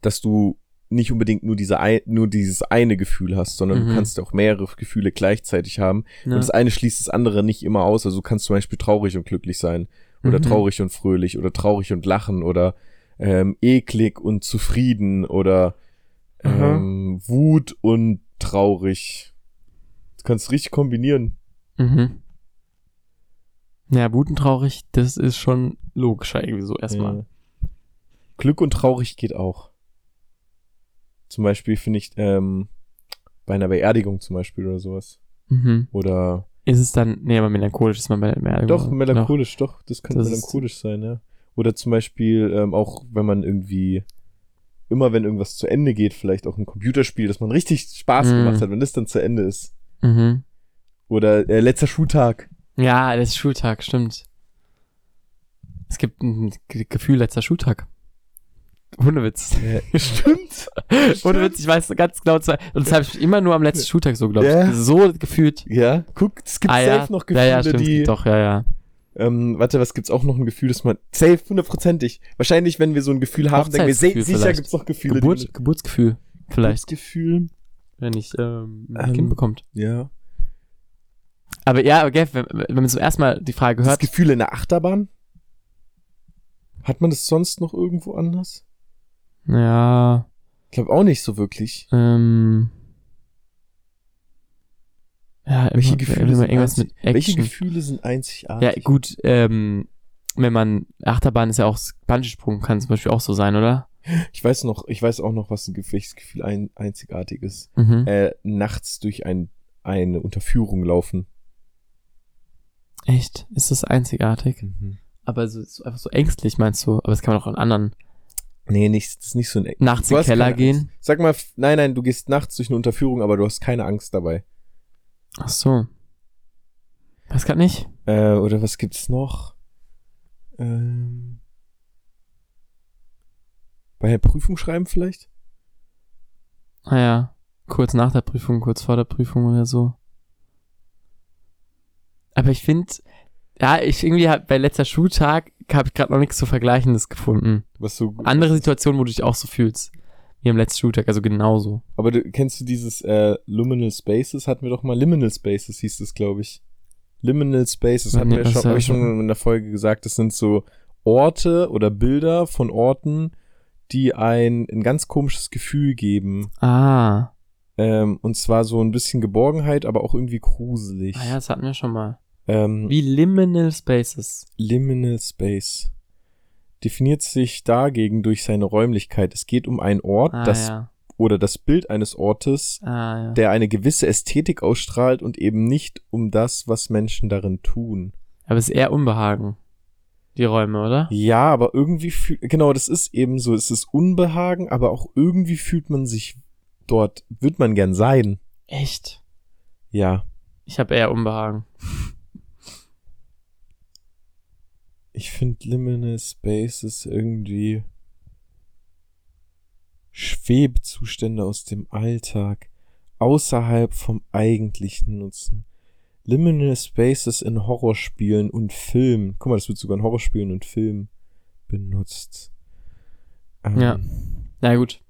S3: dass du nicht unbedingt nur diese ein, nur dieses eine Gefühl hast, sondern
S1: Mhm.
S3: du kannst auch mehrere Gefühle gleichzeitig haben.
S1: ja.
S3: Und das eine schließt das andere nicht immer aus. Also du kannst zum Beispiel traurig und glücklich sein oder
S1: Mhm.
S3: traurig und fröhlich oder traurig und lachen oder ähm, eklig und zufrieden oder ähm, Wut und traurig. Du kannst richtig kombinieren.
S1: Mhm. Ja, Wut und traurig, das ist schon logischer irgendwie so erstmal.
S3: Ja. Glück und traurig geht auch. Zum Beispiel finde ich ähm, bei einer Beerdigung zum Beispiel oder sowas.
S1: Mhm.
S3: Oder
S1: Ist es dann, nee, aber melancholisch ist man bei der Beerdigung.
S3: doch melancholisch, doch, das kann
S1: Das
S3: melancholisch sein, ja. Oder zum Beispiel ähm, auch, wenn man irgendwie immer wenn irgendwas zu Ende geht, vielleicht auch ein Computerspiel, dass man richtig Spaß
S1: Mhm.
S3: gemacht hat, wenn das dann zu Ende ist.
S1: Mhm.
S3: Oder äh, letzter Schultag.
S1: Ja, ist Schultag, stimmt. Es gibt ein Ge- Gefühl letzter Schultag. Ohne Witz. [LAUGHS]
S3: Stimmt.
S1: Ohne Witz, ich weiß ganz genau. zwei- Und das habe ich immer nur am letzten Schultag so, glaube ich.
S3: Ja.
S1: So gefühlt.
S3: Ja, guck, es gibt
S1: ah, ja.
S3: safe noch
S1: ja,
S3: Gefühle,
S1: ja, stimmt.
S3: die
S1: Doch, ja, ja.
S3: Ähm, warte, was gibt's auch noch ein Gefühl, dass man safe hundertprozentig. Wahrscheinlich, wenn wir so ein Gefühl haben, denken wir, sicher
S1: vielleicht.
S3: gibt's noch Gefühle.
S1: Geburt,
S3: die
S1: Geburtsgefühl. Vielleicht,
S3: Gefühl.
S1: wenn ich ähm, ein
S3: Ähm,
S1: Kind bekommt.
S3: Ja.
S1: Aber ja, okay, wenn, wenn man zum ersten Mal die Frage
S3: Das
S1: hört,
S3: Gefühl in der Achterbahn? Hat man das sonst noch irgendwo anders?
S1: Ja,
S3: Ich glaube auch nicht so wirklich.
S1: ähm, ja,
S3: Welche
S1: immer,
S3: Gefühle
S1: immer
S3: sind
S1: irgendwas mit
S3: einzig- Welche
S1: Action.
S3: Gefühle sind einzigartig?
S1: Ja, gut, ähm, wenn man, Achterbahn ist ja auch, Bungee-Sprung kann zum Beispiel auch so sein, oder?
S3: Ich weiß noch, ich weiß auch noch, was ein welches Gefühl ein, einzigartig ist.
S1: Mhm.
S3: Äh, nachts durch ein, eine Unterführung laufen.
S1: Echt? Ist das einzigartig? Aber so, so einfach so ängstlich, meinst du? Aber das kann man auch an anderen
S3: Nee, nicht, das ist nicht so ein.
S1: Nachts
S3: Du
S1: in den Keller gehen.
S3: Sag mal, nein, nein, du gehst nachts durch eine Unterführung, aber du hast keine Angst dabei.
S1: Ach so. Weiß grad nicht.
S3: Äh, oder was gibt's noch? Ähm, bei der Prüfung schreiben vielleicht?
S1: Naja, Ah kurz nach der Prüfung, kurz vor der Prüfung oder so. Aber ich finde, ja, ich irgendwie hab, bei letzter Schultag habe ich gerade noch nichts so Vergleichendes gefunden.
S3: Was so
S1: Andere Situationen, wo du dich auch so fühlst. Wie am letzten Schultag, also genauso.
S3: Aber du, kennst du dieses äh, Liminal Spaces? Hatten wir doch mal Liminal Spaces, hieß das, glaube ich. Liminal Spaces hatten
S1: Nee,
S3: wir schon,
S1: ja
S3: ich schon
S1: schon-
S3: in der Folge gesagt. Das sind so Orte oder Bilder von Orten, die ein, ein ganz komisches Gefühl geben.
S1: Ah,
S3: Ähm, und zwar so ein bisschen Geborgenheit, aber auch irgendwie gruselig.
S1: ah ja, das hatten wir schon mal.
S3: Ähm,
S1: Wie Liminal Spaces.
S3: Liminal Space definiert sich dagegen durch seine Räumlichkeit. Es geht um einen Ort,
S1: Ah
S3: das
S1: ja.
S3: oder das Bild eines Ortes,
S1: Ah ja.
S3: der eine gewisse Ästhetik ausstrahlt und eben nicht um das, was Menschen darin tun.
S1: Aber es ist eher Unbehagen. Die Räume, oder?
S3: Ja, aber irgendwie fühlt, genau, das ist eben so, es ist Unbehagen, aber auch irgendwie fühlt man sich dort, wird man gern sein.
S1: Echt?
S3: Ja,
S1: Ich habe eher Unbehagen.
S3: Ich finde Liminal Spaces irgendwie Schwebzustände aus dem Alltag, außerhalb vom eigentlichen Nutzen. Liminal Spaces in Horrorspielen und Filmen. Guck mal, das wird sogar in Horrorspielen und Filmen benutzt. Ähm,
S1: Ja. Na gut.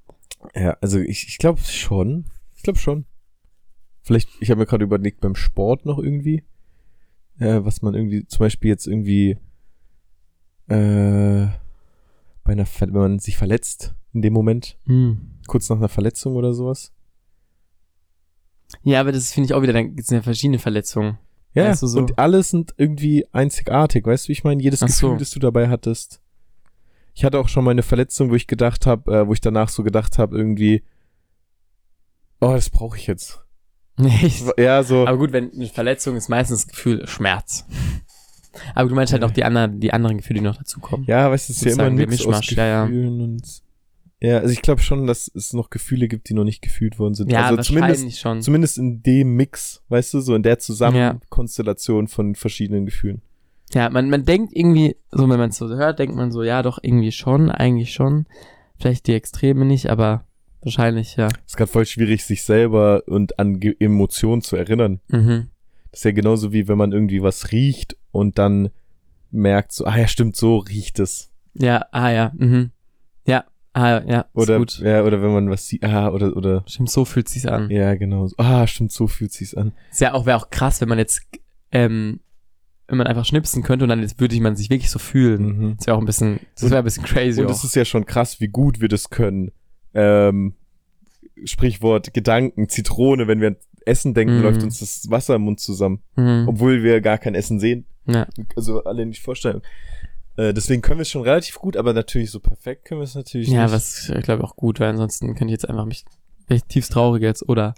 S3: Ja, also ich, ich glaube schon. Ich glaube schon. Vielleicht, ich habe mir gerade überlegt, beim Sport noch irgendwie, äh, was man irgendwie, zum Beispiel jetzt irgendwie, äh, bei einer, Ver wenn man sich verletzt in dem Moment,
S1: Hm.
S3: kurz nach einer Verletzung oder sowas.
S1: Ja, aber das finde ich auch wieder, dann gibt es ja verschiedene Verletzungen.
S3: Ja,
S1: Weißt du, so-
S3: und alles sind irgendwie einzigartig, weißt du, wie ich meine? Jedes
S1: Ach
S3: Gefühl,
S1: so.
S3: das du dabei hattest. Ich hatte auch schon mal eine Verletzung, wo ich gedacht habe, äh, wo ich danach so gedacht habe, irgendwie, oh, das brauche ich jetzt. [LAUGHS]
S1: Echt?
S3: Ja, so.
S1: Aber gut, wenn eine Verletzung ist meistens das Gefühl Schmerz. Aber du meinst halt auch die anderen, die anderen Gefühle, die noch dazukommen.
S3: Ja, weißt du, es ist ja immer ein Mix aus
S1: Mischmasch, ja, ja.
S3: Gefühlen und ja, also ich glaube schon, dass es noch Gefühle gibt, die noch nicht gefühlt worden sind.
S1: Ja,
S3: also zumindest,
S1: schon.
S3: zumindest in dem Mix, weißt du, so in der Zusammenkonstellation von verschiedenen Gefühlen.
S1: Ja, man, man denkt irgendwie, so wenn man es so hört, denkt man so, ja doch, irgendwie schon, eigentlich schon. Vielleicht die Extreme nicht, aber wahrscheinlich, ja.
S3: Es ist gerade voll schwierig, sich selber und an Ge Emotionen zu erinnern.
S1: Mhm.
S3: Das ist ja genauso wie wenn man irgendwie was riecht und dann merkt so, ah ja, stimmt, so riecht es.
S1: Ja, ah ja, mhm. Ja, ah ja, ist
S3: Oder,
S1: gut.
S3: ja, oder wenn man was sieht, ah, oder, oder,
S1: Stimmt, so fühlt sich's an.
S3: ja, genau. Ah, stimmt, so fühlt sich's an.
S1: Ist ja auch, wäre auch krass, wenn man jetzt, ähm, wenn man einfach schnipsen könnte und dann jetzt würde man sich wirklich so fühlen.
S3: Mhm.
S1: Das wäre auch ein bisschen, das wäre ein bisschen crazy
S3: Und es ist ja schon krass, wie gut wir das können. Ähm, Sprichwort Gedanken, Zitrone, wenn wir Essen denken,
S1: Mhm.
S3: läuft uns das Wasser im Mund zusammen.
S1: Mhm.
S3: Obwohl wir gar kein Essen sehen.
S1: Ja.
S3: Also alle nicht vorstellen. Äh, deswegen können wir es schon relativ gut, aber natürlich so perfekt können wir es natürlich
S1: Ja,
S3: nicht.
S1: was ich glaube auch gut, weil ansonsten könnte ich jetzt einfach mich echt tiefst traurig jetzt oder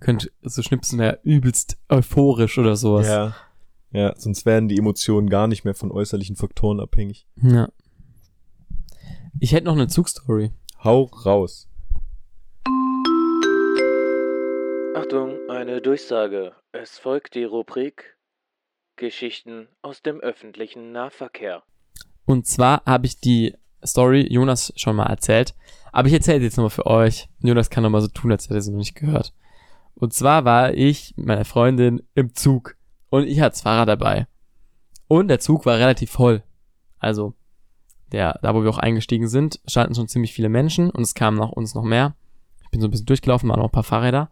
S1: könnte so schnipsen wäre übelst euphorisch oder sowas.
S3: Ja. Ja, sonst wären die Emotionen gar nicht mehr von äußerlichen Faktoren abhängig.
S1: ja. Ich hätte noch eine Zugstory.
S3: Hau raus.
S4: Achtung, eine Durchsage. Es folgt die Rubrik Geschichten aus dem öffentlichen Nahverkehr.
S1: Und zwar habe ich die Story Jonas schon mal erzählt, aber ich erzähle sie jetzt nochmal für euch. Jonas kann nochmal so tun, als hätte er sie noch nicht gehört. Und zwar war ich mit meiner Freundin im Zug und ich hatte das Fahrrad dabei. Und der Zug war relativ voll. Also, der, da wo wir auch eingestiegen sind, standen schon ziemlich viele Menschen und es kamen nach uns noch mehr. Ich bin so ein bisschen durchgelaufen, waren noch ein paar Fahrräder.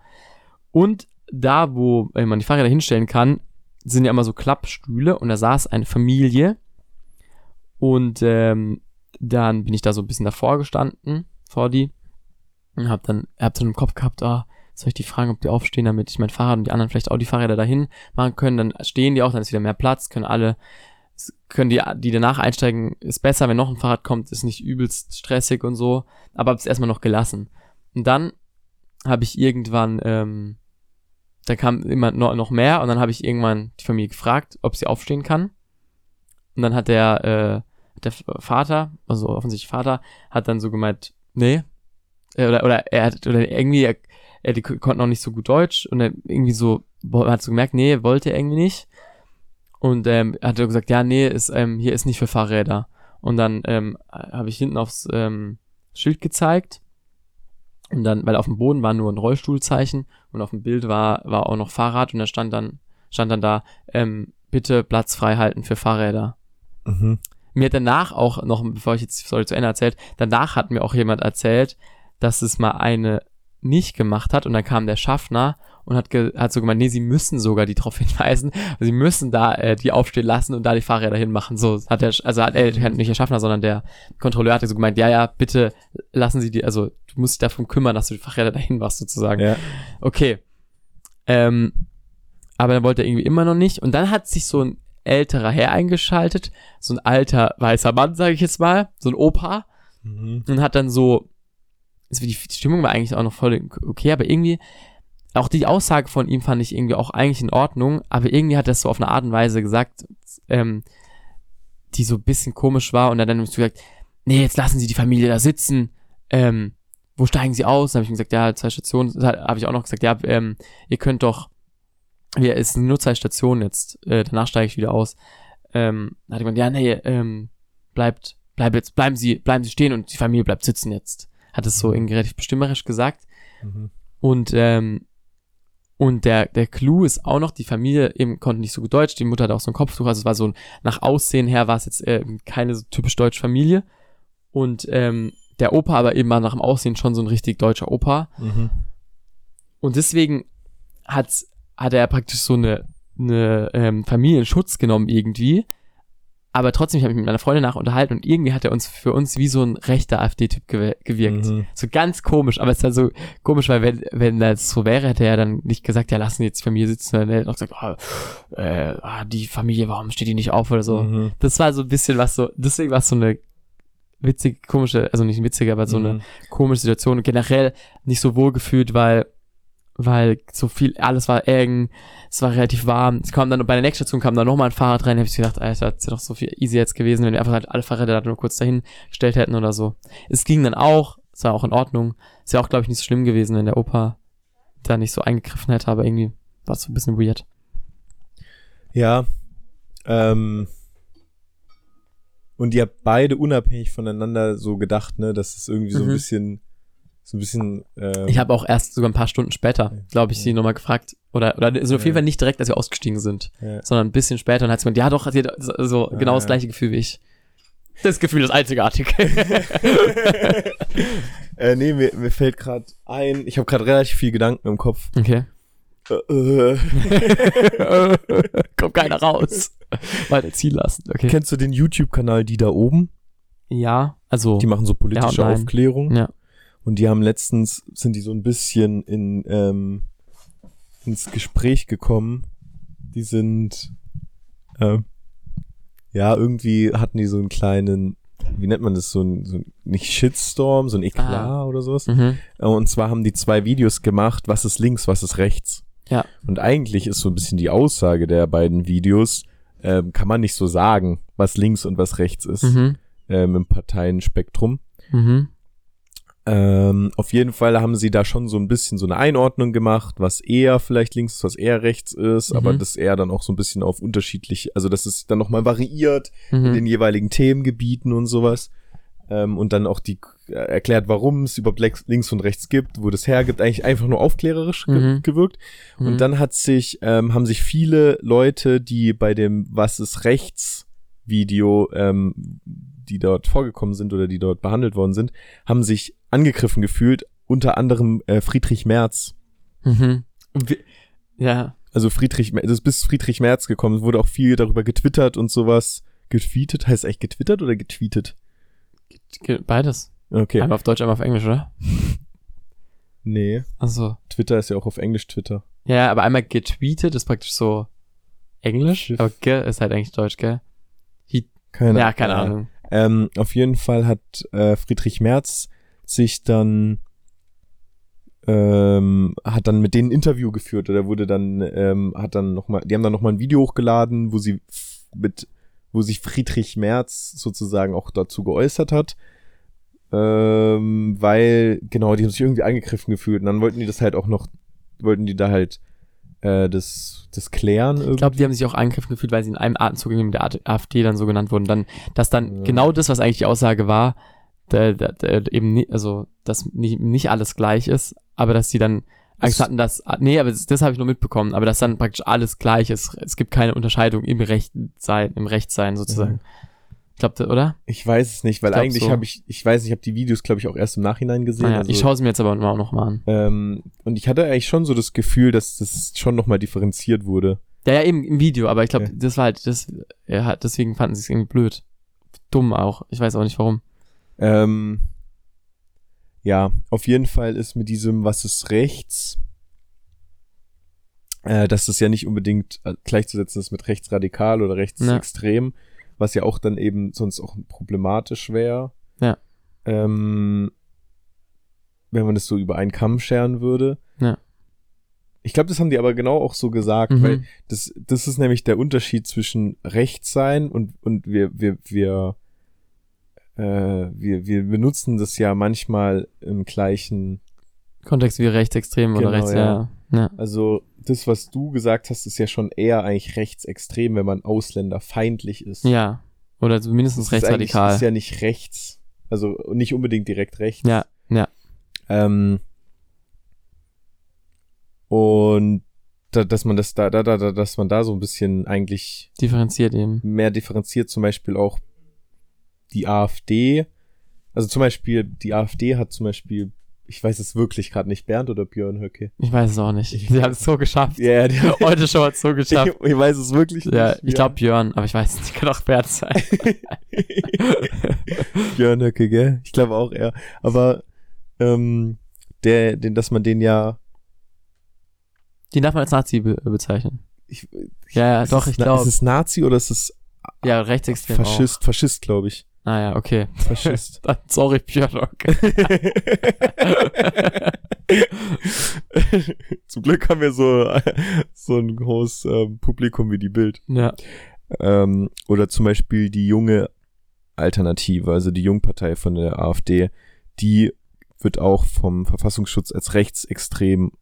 S1: Und da, wo man die Fahrräder hinstellen kann, sind ja immer so Klappstühle und da saß eine Familie. Und ähm, dann bin ich da so ein bisschen davor gestanden, vor die, und hab dann, hab so im Kopf gehabt, ah, soll ich die fragen, ob die aufstehen, damit ich mein Fahrrad und die anderen vielleicht auch die Fahrräder dahin machen können, dann stehen die auch, dann ist wieder mehr Platz, können alle, können die, die danach einsteigen, ist besser, wenn noch ein Fahrrad kommt, ist nicht übelst stressig und so, aber hab's erstmal noch gelassen. Und dann habe ich irgendwann, ähm, da kam immer noch, mehr und dann habe ich irgendwann die Familie gefragt, ob sie aufstehen kann. Und dann hat der, äh, der Vater, also offensichtlich Vater, hat dann so gemeint, nee. Äh, Oder, oder er hat, oder irgendwie, er, er die konnten auch nicht so gut Deutsch und er irgendwie so, hat so gemerkt, nee, wollte er irgendwie nicht. Und ähm, hat er gesagt, ja, nee, ist, ähm, hier ist nicht für Fahrräder. Und dann ähm, habe ich hinten aufs ähm, Schild gezeigt. Und dann, weil auf dem Boden war nur ein Rollstuhlzeichen und auf dem Bild war, war auch noch Fahrrad und da stand dann, stand dann da, ähm, bitte Platz frei halten für Fahrräder.
S3: Mhm.
S1: Mir hat danach auch noch, bevor ich jetzt Story zu Ende erzählt, danach hat mir auch jemand erzählt, dass es mal eine nicht gemacht hat und dann kam der Schaffner und hat, hat so gemeint, nee, sie müssen sogar die darauf [LAUGHS] hinweisen, sie müssen da äh, die aufstehen lassen und da die Fahrräder hinmachen. So hat der, also hat er, nicht der Schaffner, sondern der Kontrolleur hatte so gemeint, ja, ja, bitte lassen Sie die, also du musst dich darum kümmern, dass du die Fahrräder dahin machst sozusagen.
S3: Ja.
S1: Okay. Ähm, aber dann wollte er irgendwie immer noch nicht. Und dann hat sich so ein älterer Herr eingeschaltet, so ein alter weißer Mann, sage ich jetzt mal, so ein Opa,
S3: Mhm.
S1: und hat dann so, also die Stimmung war eigentlich auch noch voll okay, aber irgendwie, auch die Aussage von ihm fand ich irgendwie auch eigentlich in Ordnung, aber irgendwie hat er es so auf eine Art und Weise gesagt, ähm, die so ein bisschen komisch war und er dann hat so gesagt, nee, jetzt lassen Sie die Familie da sitzen, ähm, wo steigen Sie aus? Dann habe ich ihm gesagt, ja, zwei Stationen, habe ich auch noch gesagt, ja, ähm, ihr könnt doch, wir, es sind nur zwei Stationen jetzt, äh, danach steige ich wieder aus. Ähm, dann hat jemand, ja, nee, ähm, bleibt, bleibt jetzt, bleiben Sie, bleiben Sie stehen und die Familie bleibt sitzen jetzt. Hat es so irgendwie relativ bestimmerisch gesagt.
S3: Mhm.
S1: Und, ähm, und der, der Clou ist auch noch, die Familie eben konnte nicht so gut Deutsch, die Mutter hatte auch so ein Kopftuch, also es war so ein, nach Aussehen her war es jetzt äh, keine so typisch deutsche Familie. Und ähm, der Opa aber eben war nach dem Aussehen schon so ein richtig deutscher Opa.
S3: Mhm.
S1: Und deswegen hat, hat er praktisch so eine, eine ähm, Familienschutz genommen irgendwie. Aber trotzdem, ich habe mich mit meiner Freundin nach unterhalten und irgendwie hat er uns für uns wie so ein rechter AfD-Typ gew gewirkt.
S3: Mhm.
S1: So ganz komisch, aber es ist halt so komisch, weil wenn, wenn das so wäre, hätte er dann nicht gesagt, ja, lassen jetzt die Familie sitzen, er hätte auch gesagt, ah, äh, ah, die Familie, warum steht die nicht auf oder so.
S3: Mhm.
S1: Das war so ein bisschen was so, deswegen war es so eine witzige, komische, also nicht witzige, aber so eine
S3: Mhm.
S1: komische Situation und generell nicht so wohl gefühlt, weil weil so viel, alles war eng, es war relativ warm. Es kam dann, bei der nächsten Station kam dann nochmal ein Fahrrad rein, hab ich gedacht, Alter, das wäre doch so viel easy jetzt gewesen, wenn wir einfach halt alle Fahrräder da nur kurz dahin gestellt hätten oder so. Es ging dann auch, es war auch in Ordnung. Ist ja auch, glaube ich, nicht so schlimm gewesen, wenn der Opa da nicht so eingegriffen hätte, aber irgendwie war es so ein bisschen weird.
S3: Ja. Ähm, und ihr habt beide unabhängig voneinander so gedacht, ne, dass es irgendwie so ein
S1: Mhm.
S3: bisschen, so ein bisschen. Ähm,
S1: Ich habe auch erst sogar ein paar Stunden später, glaube ich, sie nochmal gefragt. Oder, oder also auf jeden
S3: Ja.
S1: Fall nicht direkt, als wir ausgestiegen sind,
S3: ja.
S1: sondern ein bisschen später und hat sie gesagt, ja doch, sie hat so, so
S3: Ah,
S1: genau das
S3: ja.
S1: gleiche Gefühl wie ich. Das Gefühl ist einzigartig. [LAUGHS]
S3: äh, nee, mir, mir fällt gerade ein, ich habe gerade relativ viel Gedanken im Kopf.
S1: okay.
S3: Äh, äh. [LAUGHS]
S1: Kommt keiner raus. Weiter ziehen lassen. Okay.
S3: Kennst du den YouTube-Kanal Die da oben?
S1: Ja, also.
S3: Die machen so politische
S1: Ja.
S3: Aufklärung.
S1: Ja.
S3: Und die haben letztens, sind die so ein bisschen in, ähm, ins Gespräch gekommen. Die sind, ähm, ja, irgendwie hatten die so einen kleinen, wie nennt man das, so ein, so ein nicht Shitstorm, so ein Eklat
S1: Ah.
S3: oder sowas.
S1: Mhm.
S3: Äh, Und zwar haben die zwei Videos gemacht, was ist links, was ist rechts.
S1: Ja.
S3: Und eigentlich ist so ein bisschen die Aussage der beiden Videos, ähm, kann man nicht so sagen, was links und was rechts ist
S1: Mhm.
S3: ähm, im Parteienspektrum.
S1: Mhm.
S3: Ähm, auf jeden Fall haben sie da schon so ein bisschen so eine Einordnung gemacht, was eher vielleicht links ist, was eher rechts ist,
S1: Mhm.
S3: aber das eher dann auch so ein bisschen auf unterschiedlich, also dass es dann nochmal variiert in
S1: Mhm.
S3: den jeweiligen Themengebieten und sowas. Ähm, und dann auch die äh, erklärt, warum es überhaupt links und rechts gibt, wo das hergibt, eigentlich einfach nur aufklärerisch ge
S1: Mhm.
S3: gewirkt.
S1: Mhm.
S3: Und dann hat sich, ähm, haben sich viele Leute, die bei dem Was ist rechts Video, ähm, die dort vorgekommen sind oder die dort behandelt worden sind, haben sich angegriffen gefühlt, unter anderem äh, Friedrich Merz.
S1: Mhm. Ja.
S3: Also Friedrich, es ist bis Friedrich Merz gekommen, es wurde auch viel darüber getwittert und sowas. Getweetet? Heißt eigentlich getwittert oder getweetet?
S1: Ge- Beides.
S3: Okay.
S1: Einmal auf Deutsch, einmal auf Englisch, oder? [LAUGHS]
S3: Nee,
S1: Also.
S3: Twitter ist ja auch auf Englisch Twitter.
S1: Ja, aber einmal getweetet ist praktisch so Englisch, aber ge ist halt eigentlich Deutsch, gell?
S3: Keine,
S1: ja, keine Ahnung.
S3: Ähm, auf jeden Fall hat äh, Friedrich Merz sich dann ähm, hat dann mit denen ein Interview geführt oder wurde dann ähm, hat dann noch mal die haben dann noch mal ein Video hochgeladen, wo sie mit wo sich Friedrich Merz sozusagen auch dazu geäußert hat. Ähm, weil, genau, die haben sich irgendwie angegriffen gefühlt. Und dann wollten die das halt auch noch, wollten die da halt äh, das, das klären irgendwie.
S1: Ich glaube, die haben sich auch angegriffen gefühlt, weil sie in einem Atemzug mit der AfD dann so genannt wurden. Dann, dass dann
S3: Ja.
S1: genau das, was eigentlich die Aussage war, da, da, da, eben nie, also dass nicht, nicht alles gleich ist, aber dass sie dann Angst
S3: Das-
S1: hatten, dass nee, aber das, das habe ich nur mitbekommen, aber dass dann praktisch alles gleich ist. Es gibt keine Unterscheidung im Rechten sein, im Rechtssein sozusagen. Ich glaube, oder?
S3: Ich weiß es nicht, weil
S1: glaub
S3: eigentlich
S1: so.
S3: habe ich, ich weiß nicht, ich habe die Videos, glaube ich, auch erst im Nachhinein gesehen.
S1: Naja,
S3: also,
S1: ich schaue es mir jetzt aber auch noch mal an.
S3: ähm, und ich hatte eigentlich schon so das Gefühl, dass das schon nochmal differenziert wurde.
S1: Ja, ja, eben im Video, aber ich glaube,
S3: Ja.
S1: das war halt, das, hat, deswegen fanden sie es irgendwie blöd. Dumm auch. Ich weiß auch nicht warum.
S3: Ähm, ja, auf jeden Fall ist mit diesem, was ist rechts, äh, dass das ja nicht unbedingt äh, gleichzusetzen ist mit rechtsradikal oder rechtsextrem, was ja auch dann eben sonst auch problematisch wäre.
S1: Ja.
S3: Ähm, wenn man das so über einen Kamm scheren würde.
S1: Ja.
S3: Ich glaube, das haben die aber genau auch so gesagt,
S1: Mhm.
S3: weil das, das ist nämlich der Unterschied zwischen rechts sein und, und wir, wir, wir, äh, wir, wir benutzen das ja manchmal im gleichen,
S1: Kontext wie rechtsextrem oder
S3: Genau,
S1: rechts,
S3: ja.
S1: ja. Ja.
S3: also das, was du gesagt hast, ist ja schon eher eigentlich rechtsextrem, wenn man ausländerfeindlich ist.
S1: Ja. Oder zumindest
S3: das
S1: rechtsradikal.
S3: ist ja nicht rechts, also nicht unbedingt direkt rechts.
S1: Ja, ja.
S3: Ähm, und da, dass man das da, da, da, da, dass man da so ein bisschen eigentlich
S1: Differenziert eben.
S3: mehr differenziert, zum Beispiel auch die AfD. Also zum Beispiel, die AfD hat zum Beispiel, ich weiß es wirklich gerade nicht, Bernd oder Björn Höcke.
S1: Ich weiß es auch nicht.
S3: Ich [LAUGHS]
S1: Sie
S3: weiß-
S1: haben es so geschafft.
S3: Ja, die, [LAUGHS]
S1: Heute schon hat es so [LAUGHS]
S3: ich,
S1: geschafft.
S3: ich weiß es wirklich
S1: Ja,
S3: nicht.
S1: ich glaube Björn, aber ich weiß nicht, kann auch Bert sein.
S3: Björn Höcke, gell? Ich glaube auch er. Aber ähm, der, den, dass man den ja
S1: Die darf man als Nazi be bezeichnen.
S3: ich,
S1: Ja, ja,
S3: ist
S1: doch, ich glaube.
S3: Ist es Nazi oder ist es
S1: Ja, rechtsextrem
S3: Faschist? Faschist, glaube ich.
S1: Auch. Ah ja, okay. [LAUGHS]
S3: Faschist.
S1: Dann sorry, Björn. Okay. [LAUGHS]
S3: Zum Glück haben wir so, so ein großes ähm, Publikum wie die Bild.
S1: Ja.
S3: Ähm, oder zum Beispiel die junge Alternative, also die Jungpartei von der AfD, die wird auch vom Verfassungsschutz als rechtsextrem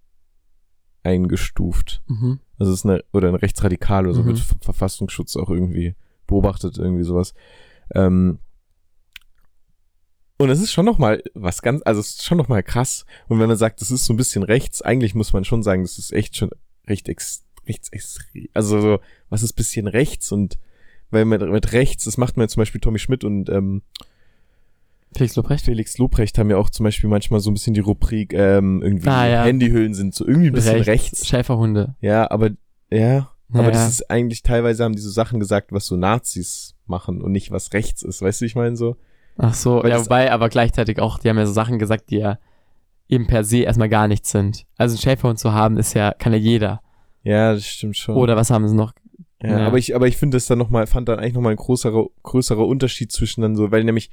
S3: eingestuft.
S1: Mhm.
S3: Also ist eine, oder ein Rechtsradikal oder so
S1: Mhm.
S3: wird vom Verfassungsschutz auch irgendwie beobachtet, irgendwie sowas. Ähm, und es ist schon nochmal was ganz, also es ist schon nochmal krass. Und wenn man sagt, das ist so ein bisschen rechts, eigentlich muss man schon sagen, das ist echt schon recht ex, rechts. Also so, was ist bisschen rechts und weil mit, mit rechts, das macht man zum Beispiel Tommy Schmidt und ähm,
S1: Felix Lobrecht?
S3: Felix Lobrecht haben ja auch zum Beispiel manchmal so ein bisschen die Rubrik, ähm, irgendwie
S1: Ah, ja.
S3: Handyhüllen sind so irgendwie ein bisschen rechts.
S1: Schäferhunde.
S3: Ja, aber ja, aber
S1: Ja,
S3: das
S1: ja.
S3: ist eigentlich teilweise haben die so Sachen gesagt, was so Nazis machen und nicht was rechts ist. Weißt du, ich meine so?
S1: Ach so, ja, wobei, aber gleichzeitig auch, die haben ja so Sachen gesagt, die ja eben per se erstmal gar nichts sind. Also einen Schäferhund zu haben, ist ja, kann ja jeder.
S3: Ja, das stimmt schon.
S1: Oder was haben sie noch?
S3: ja,
S1: ja.
S3: aber ich, aber ich finde das dann noch mal, fand dann eigentlich noch mal ein größerer, größerer Unterschied zwischen dann so, weil nämlich,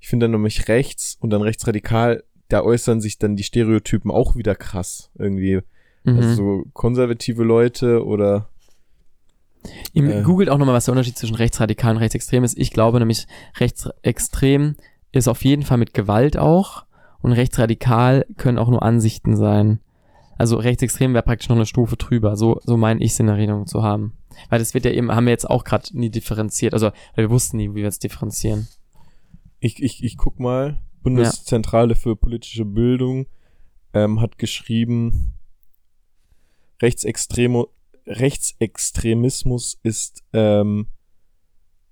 S3: ich finde dann nämlich rechts und dann rechtsradikal, da äußern sich dann die Stereotypen auch wieder krass irgendwie.
S1: Mhm.
S3: Also so konservative Leute oder
S1: Ihr
S3: äh,
S1: googelt auch nochmal, was der Unterschied zwischen rechtsradikal und rechtsextrem ist. Ich glaube nämlich, rechtsextrem ist auf jeden Fall mit Gewalt auch und rechtsradikal können auch nur Ansichten sein. Also rechtsextrem wäre praktisch noch eine Stufe drüber. So, so meine ich es in Erinnerung zu haben. Weil das wird ja eben, haben wir jetzt auch gerade nie differenziert. Also wir wussten nie, wie wir es differenzieren.
S3: Ich, ich, ich guck mal. Bundeszentrale für politische Bildung ähm, hat geschrieben, Rechtsextremo, Rechtsextremismus ist ähm,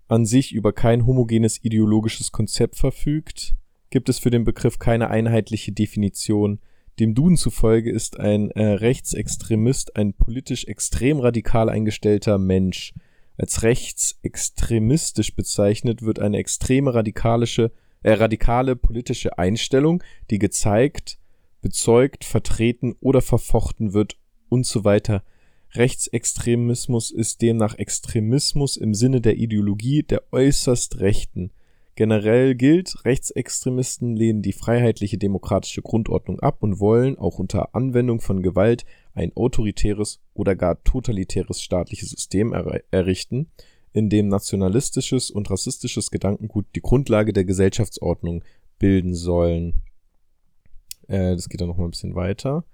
S3: an sich über kein homogenes ideologisches Konzept verfügt, gibt es für den Begriff keine einheitliche Definition. Dem Duden zufolge ist ein äh, Rechtsextremist ein politisch extrem radikal eingestellter Mensch. Als rechtsextremistisch bezeichnet wird eine extreme radikalische, äh, radikale politische Einstellung, die gezeigt, bezeugt, vertreten oder verfochten wird und so weiter. Rechtsextremismus ist demnach Extremismus im Sinne der Ideologie der äußerst Rechten. Generell gilt, Rechtsextremisten lehnen die freiheitliche demokratische Grundordnung ab und wollen auch unter Anwendung von Gewalt ein autoritäres oder gar totalitäres staatliches System er errichten, in dem nationalistisches und rassistisches Gedankengut die Grundlage der Gesellschaftsordnung bilden sollen. Äh, das geht dann noch mal ein bisschen weiter.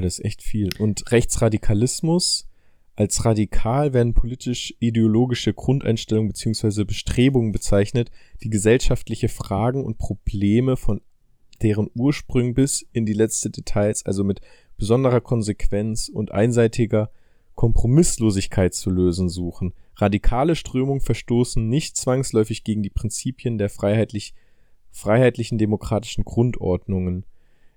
S3: Das ist echt viel. Und Rechtsradikalismus als radikal werden politisch-ideologische Grundeinstellungen beziehungsweise Bestrebungen bezeichnet, die gesellschaftliche Fragen und Probleme von deren Ursprung bis in die letzte Details, also mit besonderer Konsequenz und einseitiger Kompromisslosigkeit zu lösen suchen. Radikale Strömungen verstoßen nicht zwangsläufig gegen die Prinzipien der freiheitlich, freiheitlichen demokratischen Grundordnungen.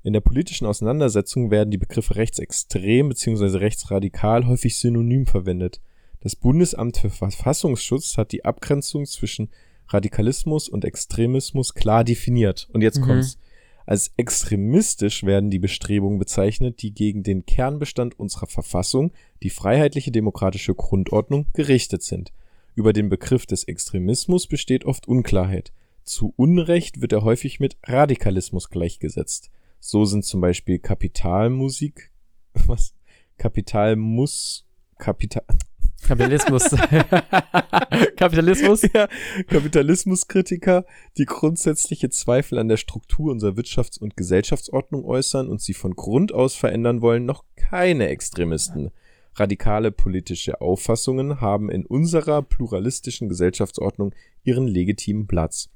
S3: In der politischen Auseinandersetzung werden die Begriffe rechtsextrem bzw. rechtsradikal häufig synonym verwendet. Das Bundesamt für Verfassungsschutz hat die Abgrenzung zwischen Radikalismus und Extremismus klar definiert. Und jetzt
S1: Mhm.
S3: kommt's. Als extremistisch werden die Bestrebungen bezeichnet, die gegen den Kernbestand unserer Verfassung, die freiheitliche demokratische Grundordnung, gerichtet sind. Über den Begriff des Extremismus besteht oft Unklarheit. Zu Unrecht wird er häufig mit Radikalismus gleichgesetzt. So sind zum Beispiel Kapitalmusik, [LAUGHS] was? Kapitalmus, Kapital, [LAUGHS]
S1: Kapitalismus. [LAUGHS] Kapitalismus?
S3: ja, Kapitalismuskritiker, die grundsätzliche Zweifel an der Struktur unserer Wirtschafts- und Gesellschaftsordnung äußern und sie von Grund aus verändern wollen, noch keine Extremisten. Radikale politische Auffassungen haben in unserer pluralistischen Gesellschaftsordnung ihren legitimen Platz.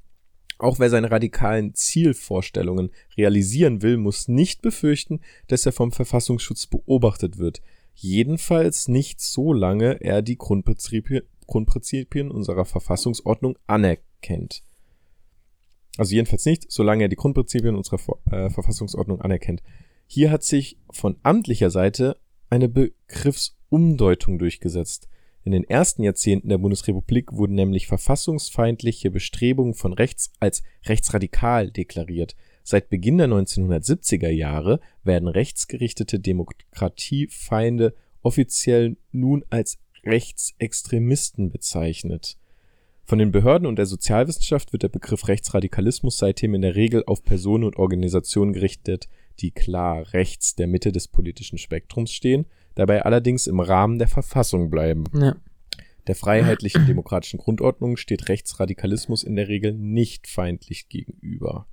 S3: Auch wer seine radikalen Zielvorstellungen realisieren will, muss nicht befürchten, dass er vom Verfassungsschutz beobachtet wird. Jedenfalls nicht so lange er die Grundprinzipien, Grundprinzipien unserer Verfassungsordnung anerkennt. Also jedenfalls nicht, solange er die Grundprinzipien unserer äh, Verfassungsordnung anerkennt. Hier hat sich von amtlicher Seite eine Begriffsumdeutung durchgesetzt. In den ersten Jahrzehnten der Bundesrepublik wurden nämlich verfassungsfeindliche Bestrebungen von rechts als rechtsradikal deklariert. Seit Beginn der 1970er Jahre werden rechtsgerichtete Demokratiefeinde offiziell nun als Rechtsextremisten bezeichnet. Von den Behörden und der Sozialwissenschaft wird der Begriff Rechtsradikalismus seitdem in der Regel auf Personen und Organisationen gerichtet, die klar rechts der Mitte des politischen Spektrums stehen, dabei allerdings im Rahmen der Verfassung bleiben.
S1: Ja.
S3: Der freiheitlichen demokratischen Grundordnung steht Rechtsradikalismus in der Regel nicht feindlich gegenüber.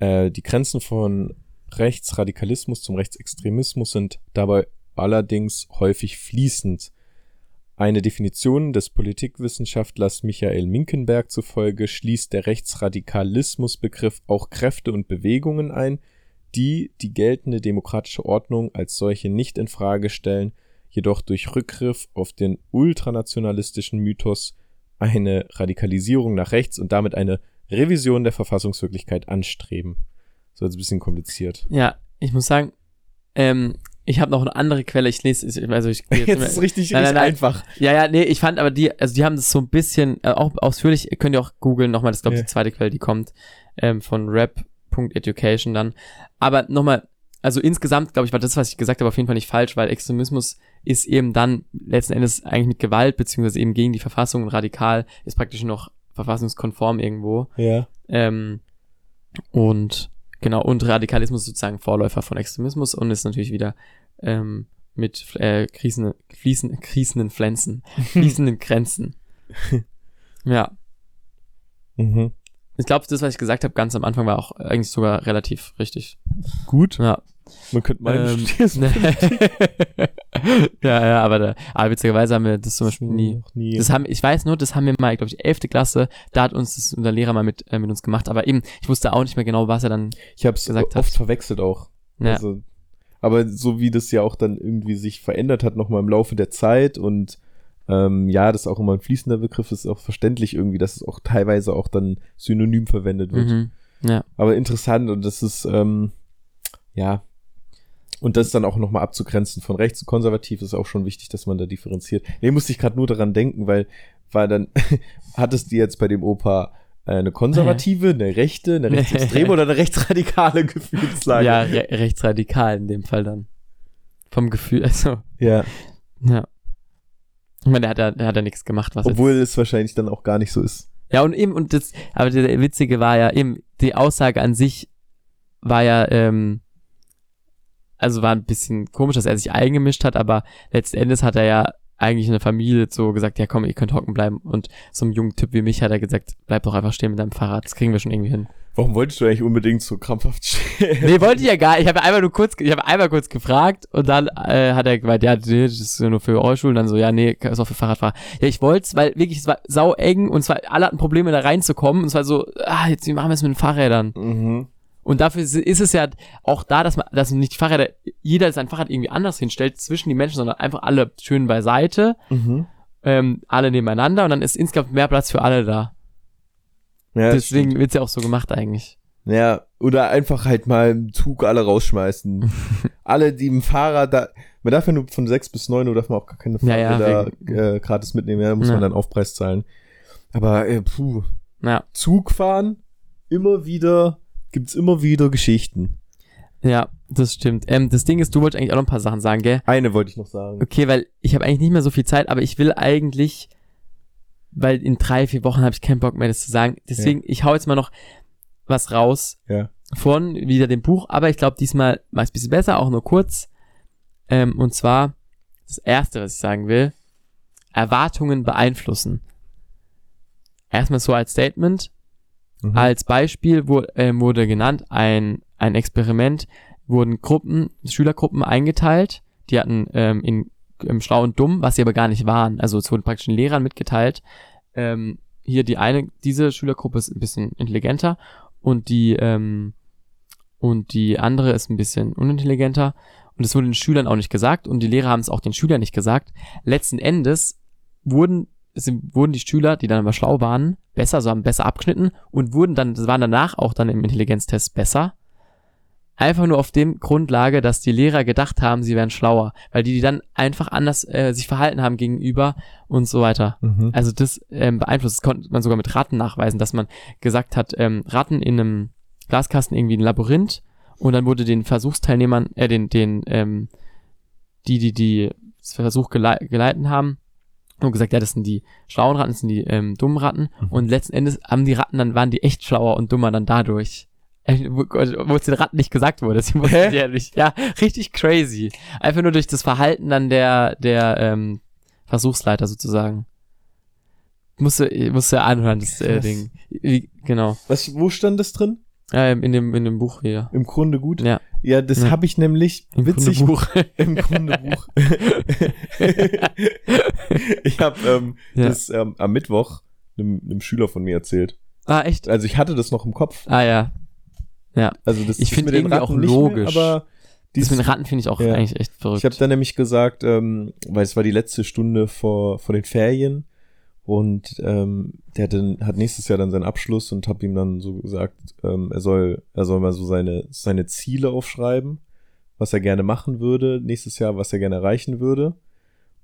S3: Äh, die Grenzen von Rechtsradikalismus zum Rechtsextremismus sind dabei allerdings häufig fließend. Eine Definition des Politikwissenschaftlers Michael Minkenberg zufolge schließt der Rechtsradikalismusbegriff auch Kräfte und Bewegungen ein, die die geltende demokratische Ordnung als solche nicht in Frage stellen, jedoch durch Rückgriff auf den ultranationalistischen Mythos eine Radikalisierung nach rechts und damit eine Revision der Verfassungswirklichkeit anstreben. So jetzt ein bisschen kompliziert.
S1: Ja, ich muss sagen, ähm, ich habe noch eine andere Quelle. Ich lese, also ich gehe
S3: Jetzt ist richtig,
S1: Nein,
S3: richtig
S1: nein, nein.
S3: einfach.
S1: Ja, ja, nee, ich fand aber die, also die haben das so ein bisschen, äh, auch ausführlich, ihr könnt ihr auch googeln, nochmal, das ist glaube ich
S3: Ja.
S1: die zweite Quelle, die kommt, ähm, von rap.education dann. Aber nochmal, also insgesamt, glaube ich, war das, was ich gesagt habe, auf jeden Fall nicht falsch, weil Extremismus ist eben dann letzten Endes eigentlich mit Gewalt, beziehungsweise eben gegen die Verfassung und radikal, ist praktisch noch verfassungskonform irgendwo.
S3: Ja.
S1: Ähm, und genau, und Radikalismus ist sozusagen Vorläufer von Extremismus und ist natürlich wieder ähm, mit äh, Krisen, fließen, kriesenden Pflanzen, [LAUGHS] fließenden Grenzen. [LAUGHS] Ja,
S3: Mhm.
S1: Ich glaube, das, was ich gesagt habe, ganz am Anfang war auch eigentlich sogar relativ richtig.
S3: Gut.
S1: Ja.
S3: Man könnte meinen,
S1: Ähm, [LAUGHS] [LAUGHS] ja, ja, aber, da, aber witzigerweise haben wir das zum Beispiel nie.
S3: Noch nie.
S1: Das haben, ich weiß nur, das haben wir mal, glaube ich, 11. Klasse, da hat uns das unser Lehrer mal mit, äh, mit uns gemacht, aber eben, ich wusste auch nicht mehr genau, was er dann,
S3: ich habe es oft verwechselt auch.
S1: ja,
S3: Also, aber so wie das ja auch dann irgendwie sich verändert hat, nochmal im Laufe der Zeit und ähm, ja, das auch immer ein fließender Begriff ist, auch verständlich irgendwie, dass es auch teilweise auch dann synonym verwendet wird.
S1: mhm, ja,
S3: Aber interessant und das ist, ähm, ja, und das dann auch nochmal abzugrenzen von rechts und konservativ ist auch schon wichtig, dass man da differenziert. Nee, musste ich gerade nur daran denken, weil, weil dann [LAUGHS] hattest du jetzt bei dem Opa eine konservative, [LAUGHS] eine rechte, eine rechtsextreme oder eine rechtsradikale [LAUGHS] Gefühlslage?
S1: ja, re rechtsradikal in dem Fall dann. Vom Gefühl, also,
S3: ja.
S1: ja. Ich meine, der hat ja, der hat ja nichts gemacht, was
S3: Obwohl es wahrscheinlich dann auch gar nicht so ist.
S1: jetzt, Ja, und eben, und das, aber der Witzige war ja eben, die Aussage an sich war ja, ähm, also war ein bisschen komisch, dass er sich eingemischt hat, aber letzten Endes hat er ja eigentlich eine Familie so gesagt, ja komm, ihr könnt hocken bleiben. Und so einem jungen Typ wie mich hat er gesagt, bleib doch einfach stehen mit deinem Fahrrad, das kriegen wir schon irgendwie hin.
S3: Warum wolltest du eigentlich unbedingt so krampfhaft stehen?
S1: Nee, wollte ich ja gar nicht. Ich habe einmal nur kurz, ich habe einmal kurz gefragt und dann äh, hat er gemeint, ja, nee, das ist ja nur für Rollstuhl und dann so, ja, nee, ist auch für Fahrradfahrer. Ja, ich wollte es, weil wirklich, es war sau eng und zwar alle hatten Probleme da reinzukommen und es war so, ah, jetzt wie machen wir es mit den Fahrrädern.
S3: Mhm.
S1: Und dafür ist ist es ja auch da, dass man, dass nicht die Fahrräder, jeder sein Fahrrad irgendwie anders hinstellt zwischen die Menschen, sondern einfach alle schön beiseite,
S3: Mhm.
S1: ähm, alle nebeneinander und dann ist insgesamt mehr Platz für alle da.
S3: Ja,
S1: Deswegen wird's ja auch so gemacht eigentlich.
S3: Ja, oder einfach halt mal im Zug alle rausschmeißen. [LAUGHS] alle, die im Fahrrad da. Man darf ja nur von 6 bis 9 Uhr darf man auch gar keine
S1: Ja, ja,
S3: Fahrräder äh, gratis mitnehmen, ja, da muss
S1: Ja.
S3: man dann Aufpreis zahlen. Aber äh, puh,
S1: Ja,
S3: Zug fahren, immer wieder, gibt's immer wieder Geschichten.
S1: ja, das stimmt. Ähm, das Ding ist, du wolltest eigentlich auch noch ein paar Sachen sagen, gell?
S3: Eine wollte ich noch sagen.
S1: Okay, weil ich habe eigentlich nicht mehr so viel Zeit, aber ich will eigentlich, weil in drei, vier Wochen habe ich keinen Bock mehr, das zu sagen. Deswegen, ich hau jetzt mal noch was raus
S3: Ja.
S1: von wieder dem Buch, aber ich glaube, diesmal mach ich's ein bisschen besser, auch nur kurz. Ähm, und zwar, das erste, was ich sagen will, Erwartungen beeinflussen. Erstmal so als Statement,
S3: Mhm.
S1: als Beispiel wurde, ähm, wurde genannt, ein, ein Experiment, wurden Gruppen, Schülergruppen eingeteilt, die hatten ähm, in, im Schlau und Dumm, was sie aber gar nicht waren. Also es wurden praktisch den Lehrern mitgeteilt. Ähm, hier die eine, diese Schülergruppe ist ein bisschen intelligenter und die, ähm, und die andere ist ein bisschen unintelligenter. Und es wurde den Schülern auch nicht gesagt und die Lehrer haben es auch den Schülern nicht gesagt. Letzten Endes wurden es wurden die Schüler, die dann aber schlau waren, besser, also haben besser abgeschnitten und wurden dann, das waren danach auch dann im Intelligenztest besser. Einfach nur auf dem Grundlage, dass die Lehrer gedacht haben, sie wären schlauer, weil die, die dann einfach anders äh, sich verhalten haben gegenüber und so weiter.
S3: Mhm.
S1: Also das ähm, beeinflusst, das konnte man sogar mit Ratten nachweisen, dass man gesagt hat, ähm, Ratten in einem Glaskasten irgendwie ein Labyrinth und dann wurde den Versuchsteilnehmern, äh, den, den, ähm, die, die, die das Versuch gelei geleitet haben, und gesagt, ja, das sind die schlauen Ratten, das sind die ähm, dummen Ratten.
S3: Mhm.
S1: Und letzten Endes haben die Ratten, dann waren die echt schlauer und dummer dann dadurch. Äh, Wo wo es den Ratten nicht gesagt wurde. Sie wussten ja nicht. Ja, richtig crazy. Einfach nur durch das Verhalten dann der, der ähm, Versuchsleiter sozusagen. Musste, musste ja anhören, das äh. Ding. Wie, genau.
S3: Was, wo stand das drin?
S1: Ähm, in, dem, in dem Buch hier.
S3: Im Grunde gut?
S1: Ja.
S3: Ja, das
S1: Ja.
S3: habe ich nämlich
S1: Im
S3: witzig
S1: Buch. [LAUGHS]
S3: im Grunde Buch. [LAUGHS] ich habe ähm,
S1: Ja.
S3: das ähm, am Mittwoch einem, einem Schüler von mir erzählt.
S1: ah, echt?
S3: Also ich hatte das noch im Kopf.
S1: Ah, ja.
S3: Also das
S1: Ich
S3: ist
S1: find
S3: mit den
S1: irgendwie auch logisch.
S3: Mehr, aber
S1: Das
S3: dies,
S1: mit den Ratten finde ich auch
S3: Ja.
S1: eigentlich echt verrückt.
S3: ich habe dann nämlich gesagt, ähm, weil es war die letzte Stunde vor, vor den Ferien und ähm, der hat, dann, hat nächstes Jahr dann seinen Abschluss und habe ihm dann so gesagt, ähm, er soll er soll mal so seine seine Ziele aufschreiben, was er gerne machen würde nächstes Jahr, was er gerne erreichen würde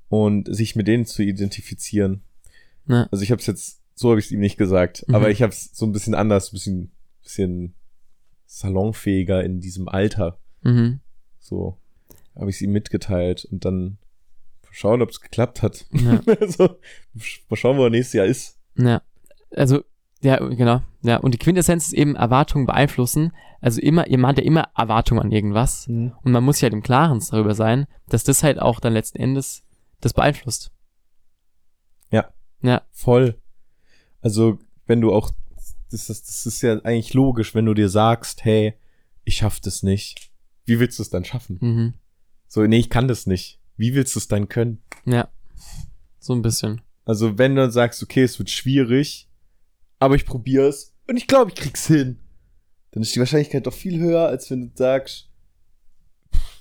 S3: und sich mit denen zu identifizieren.
S1: Ja.
S3: Also ich habe es jetzt so habe ich es ihm nicht gesagt,
S1: Mhm.
S3: aber ich habe es so ein bisschen anders, ein bisschen bisschen salonfähiger in diesem Alter.
S1: Mhm.
S3: So habe ich es ihm mitgeteilt und dann schauen, ob es geklappt hat.
S1: Ja. [LAUGHS]
S3: also, mal schauen, wo er nächstes Jahr ist.
S1: Ja, also, ja, genau. Ja, und die Quintessenz ist eben Erwartungen beeinflussen. Also immer, man hat ja immer Erwartungen an irgendwas. Und man muss sich halt im Klaren darüber sein, dass das halt auch dann letzten Endes das beeinflusst.
S3: Voll. Also, wenn du auch, das ist, das ist ja eigentlich logisch, wenn du dir sagst, hey, ich schaff das nicht. Wie willst du es dann schaffen?
S1: Mhm.
S3: So, nee, ich kann das nicht. Wie willst du es dann können?
S1: Ja. So ein bisschen.
S3: Also, wenn du dann sagst, okay, es wird schwierig, aber ich probiere es und ich glaube, ich krieg's hin, dann ist die Wahrscheinlichkeit doch viel höher, als wenn du sagst,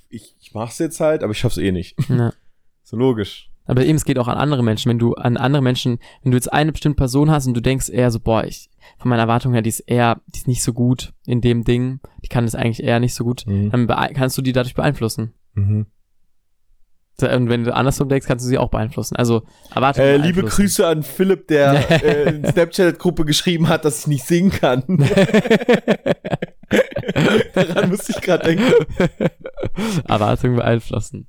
S3: ich, ich mach's jetzt halt, aber ich schaff's eh nicht.
S1: Ja. [LAUGHS]
S3: So logisch.
S1: Aber eben, es geht auch an andere Menschen. Wenn du an andere Menschen, wenn du jetzt eine bestimmte Person hast und du denkst eher so, boah, ich, von meiner Erwartung her, die ist eher, die ist nicht so gut in dem Ding, die kann das eigentlich eher nicht so gut, dann bee- kannst du die dadurch beeinflussen.
S3: Mhm.
S1: Und wenn du andersrum denkst, kannst du sie auch beeinflussen. Also, Erwartungen
S3: Äh, liebe. Grüße an Philipp, der [LAUGHS] äh, in Snapchat-Gruppe geschrieben hat, dass ich nicht singen kann. [LAUGHS] Daran musste ich gerade denken.
S1: Erwartungen beeinflussen.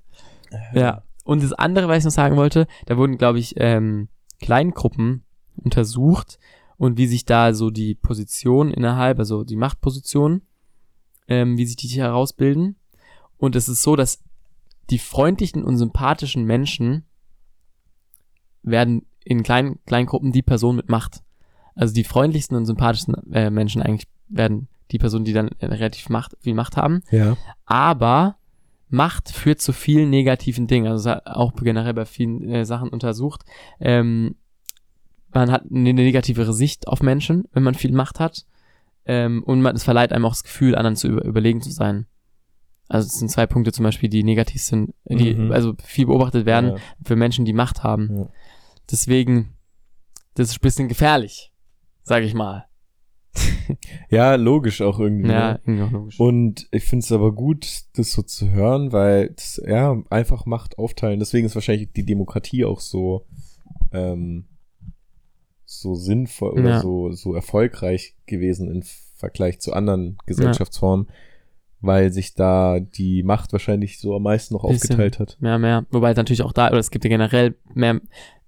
S1: Ja. Und das andere, was ich noch sagen wollte, da wurden, glaube ich, ähm, Kleingruppen untersucht und wie sich da so die Position innerhalb, also die Machtposition, ähm, wie sich die herausbilden. Und es ist so, dass die freundlichen und sympathischen Menschen werden in kleinen, kleinen Gruppen die Personen mit Macht. Also die freundlichsten und sympathischsten äh, Menschen eigentlich werden die Personen, die dann relativ Macht, viel Macht haben.
S3: Ja.
S1: Aber Macht führt zu vielen negativen Dingen. Also auch generell bei vielen äh, Sachen untersucht. Ähm, man hat eine negativere Sicht auf Menschen, wenn man viel Macht hat. Ähm, und man, es verleiht einem auch das Gefühl, anderen zu über, überlegen zu sein. Also es sind zwei Punkte zum Beispiel, die negativ sind, die
S3: Mhm.
S1: also viel beobachtet werden
S3: Ja.
S1: für Menschen, die Macht haben.
S3: Ja.
S1: Deswegen, das ist ein bisschen gefährlich, sage ich mal. [LAUGHS]
S3: Ja, logisch auch irgendwie.
S1: Ja,
S3: ne?
S1: irgendwie auch logisch.
S3: Und ich finde es aber gut, das so zu hören, weil das, ja, einfach Macht aufteilen. Deswegen ist wahrscheinlich die Demokratie auch so, ähm, so sinnvoll oder
S1: Ja.
S3: so, so erfolgreich gewesen im Vergleich zu anderen Gesellschaftsformen, weil sich da die Macht wahrscheinlich so am meisten noch
S1: Bisschen.
S3: aufgeteilt hat.
S1: Mehr, mehr. Wobei es natürlich auch da, oder es gibt ja generell mehr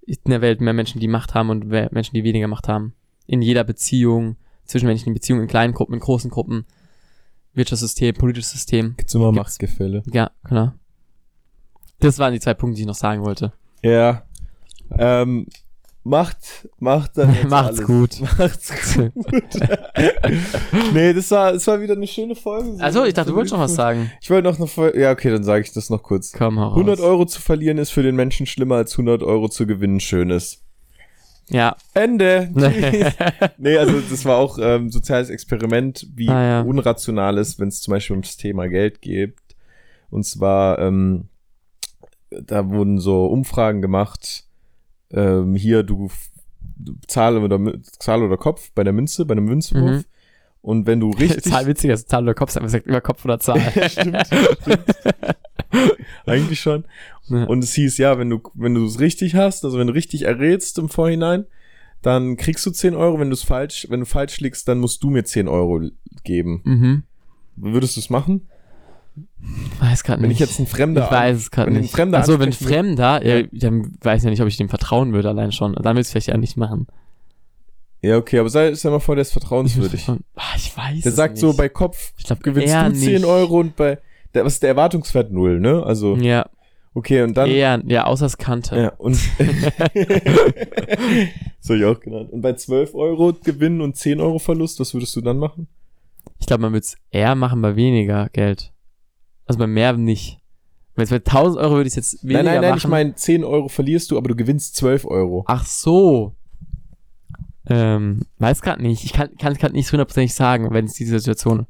S1: in der Welt mehr Menschen, die Macht haben und Menschen, die weniger Macht haben. In jeder Beziehung, zwischenmenschlichen Beziehungen, in kleinen Gruppen, in großen Gruppen, Wirtschaftssystem, politisches System.
S3: Gibt's immer
S1: Gibt's.
S3: Machtgefälle.
S1: Ja, klar. Das waren die zwei Punkte, die ich noch sagen wollte.
S3: Ja. Ähm, macht, macht dann [LAUGHS]
S1: Macht's
S3: alles.
S1: gut.
S3: Macht's gut. [LAUGHS] nee, das war, das war wieder eine schöne Folge. so.
S1: Also, ich dachte, du wolltest noch was sagen.
S3: Ich wollte noch eine Folge. Ja, okay, dann sage ich das noch kurz.
S1: Komm, hau raus.
S3: 100 Euro zu verlieren ist für den Menschen schlimmer als 100 Euro zu gewinnen schön ist.
S1: Ja.
S3: Ende. [LAUGHS] nee, also das war auch ähm, soziales Experiment, wie
S1: Ah, ja.
S3: unrational ist, wenn es zum Beispiel ums Thema Geld geht. Und zwar, ähm, da wurden so Umfragen gemacht. Ähm, hier, du, du Zahl oder, Zahl oder Kopf bei der Münze, bei einem Münzwurf.
S1: Mhm.
S3: Und wenn du [LAUGHS] richtig.
S1: Zahl witziger, ist Zahl oder Kopf, aber sagt immer Kopf oder Zahl. [LAUGHS]
S3: Stimmt, stimmt. [LAUGHS] Eigentlich schon.
S1: Ja.
S3: Und es hieß, ja, wenn du, wenn du es richtig hast, also wenn du richtig errätst im Vorhinein, dann kriegst du 10 Euro. Wenn du es falsch, wenn du falsch liegst, dann musst du mir 10 Euro geben.
S1: mhm.
S3: Würdest du es machen?
S1: Weiß gerade
S3: Wenn
S1: nicht.
S3: ich jetzt ein Fremder.
S1: Ich weiß es gerade
S3: wenn
S1: nicht.
S3: Fremder
S1: Achso, wenn Fremder, ja, dann weiß ich ja nicht, ob ich dem vertrauen würde allein schon. Dann will ich es vielleicht ja nicht machen.
S3: Ja, okay, aber sei, stell mal vor, der ist vertrauenswürdig.
S1: Ich, ah, ich weiß
S3: Der
S1: es
S3: sagt
S1: nicht.
S3: so, bei Kopf
S1: ich glaube,
S3: gewinnst du 10
S1: nicht.
S3: Euro und bei, der, was ist der Erwartungswert null, ne? Also,
S1: Ja,
S3: okay, und dann.
S1: eher, ja, außer es kannte.
S3: Ja, und. [LAUGHS] [LAUGHS] so ich auch genannt. Und bei 12 Euro Gewinn und 10 Euro Verlust, was würdest du dann machen?
S1: Ich glaube, man würde es eher machen bei weniger Geld. Also bei mehr nicht. Weil jetzt bei 1000 Euro würde ich es jetzt weniger
S3: nein, nein, nein,
S1: machen.
S3: ich meine, 10 Euro verlierst du, aber du gewinnst 12 Euro.
S1: Ach so. Ähm, weiß gerade nicht. Ich kann kann gerade nicht hundertprozentig sagen, wenn es diese Situation.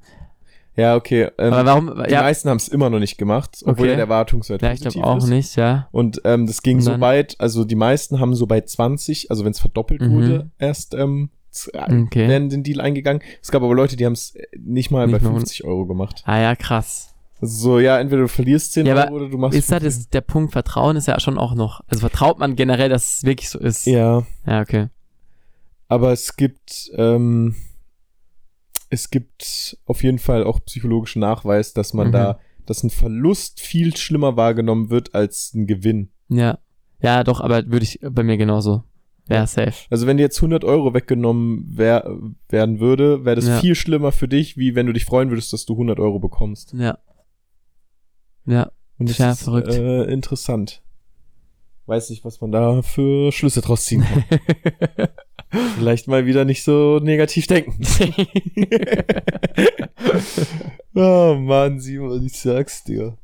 S3: Ja, okay. Ähm,
S1: Aber warum?
S3: die
S1: Ja,
S3: meisten haben es immer noch nicht gemacht, obwohl
S1: Okay.
S3: der Erwartungswert
S1: ja ich
S3: positiv
S1: glaube auch
S3: ist.
S1: nicht, ja.
S3: Und ähm, das ging so weit, also die meisten haben so bei 20, also wenn es verdoppelt
S1: Mhm.
S3: wurde, erst ähm, äh,
S1: Okay.
S3: werden den Deal eingegangen. Es gab aber Leute, die haben es nicht mal
S1: Nicht
S3: bei
S1: mal
S3: 50 Euro gemacht.
S1: Ah ja, krass.
S3: Also so, ja, entweder du verlierst 10
S1: Ja,
S3: Euro oder du machst.
S1: Ist das ist, der Punkt Vertrauen ist ja schon auch noch. Also vertraut man generell, dass es wirklich so ist.
S3: Ja,
S1: Ja, okay.
S3: aber es gibt, ähm, es gibt auf jeden Fall auch psychologischen Nachweis, dass man
S1: Mhm.
S3: da, dass ein Verlust viel schlimmer wahrgenommen wird als ein Gewinn.
S1: Ja. Ja, doch, aber würde ich bei mir genauso. Ja, safe.
S3: Also wenn dir jetzt 100 Euro weggenommen wer werden würde, wäre das
S1: Ja.
S3: viel schlimmer für dich, wie wenn du dich freuen würdest, dass du 100 Euro bekommst.
S1: Ja. Ja.
S3: Und das
S1: Tja,
S3: ist
S1: verrückt.
S3: Äh, interessant. Weiß nicht, was man da für Schlüsse draus ziehen kann. [LAUGHS] Vielleicht mal wieder nicht so negativ denken. [LAUGHS] oh Mann, Simon, ich sag's dir.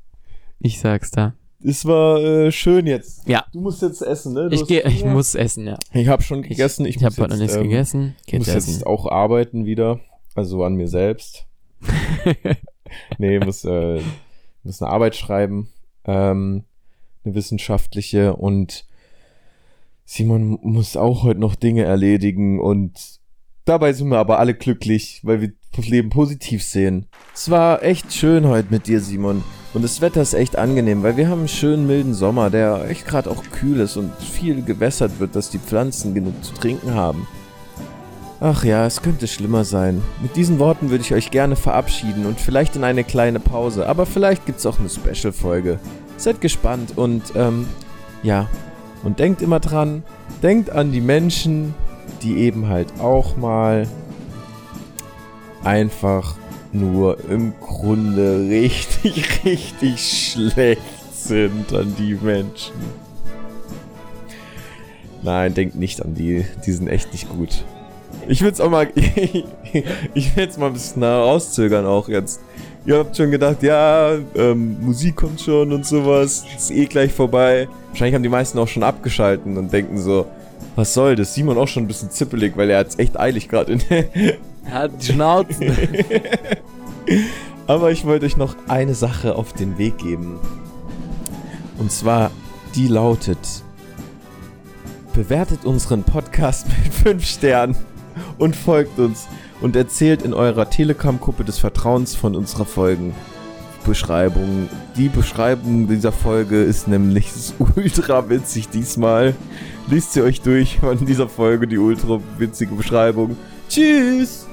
S1: ich sag's da.
S3: Es war äh, schön jetzt.
S1: Ja.
S3: Du musst jetzt essen, ne? Du
S1: Ich gehe, ich muss essen, ja.
S3: Ich habe schon gegessen. Ich,
S1: Ich, habe heute noch nichts
S3: ähm,
S1: gegessen.
S3: Ich muss
S1: essen.
S3: jetzt auch arbeiten wieder. Also an mir selbst. [LAUGHS] nee, muss, äh, muss eine Arbeit schreiben. Ähm, eine wissenschaftliche und Simon muss auch heute noch Dinge erledigen und dabei sind wir aber alle glücklich, weil wir das Leben positiv sehen. Es war echt schön heute mit dir, Simon. Und das Wetter ist echt angenehm, weil wir haben einen schönen milden Sommer, der echt gerade auch kühl ist und viel gewässert wird, dass die Pflanzen genug zu trinken haben. Ach ja, es könnte schlimmer sein. Mit diesen Worten würde ich euch gerne verabschieden und vielleicht in eine kleine Pause, aber vielleicht gibt's auch eine Special-Folge. Seid gespannt und ähm, ja. Und denkt immer dran, denkt an die Menschen, die eben halt auch mal einfach nur im Grunde [LAUGHS] richtig, richtig schlecht sind an die Menschen. Nein, denkt nicht an die. Die sind echt nicht gut. Ich würde es auch mal. [LAUGHS] ich will mal ein bisschen rauszögern auch jetzt. Ihr habt schon gedacht, ja, ähm, Musik kommt schon und sowas. Ist eh gleich vorbei. Wahrscheinlich haben die meisten auch schon abgeschalten und denken so, was soll das? Simon auch schon ein bisschen zippelig, weil er hat's echt eilig gerade in [LAUGHS]
S1: Hat die Schnauze. [LAUGHS]
S3: Aber ich wollte euch noch eine Sache auf den Weg geben. Und zwar, die lautet: Bewertet unseren Podcast [LAUGHS] mit 5 Sternen und folgt uns und erzählt in eurer Telegram-Gruppe des Vertrauens von unserer Folgenbeschreibung. Die Beschreibung dieser Folge ist nämlich [LAUGHS] ultra witzig diesmal. Liest sie euch durch von dieser Folge, die ultra witzige Beschreibung. Tschüss!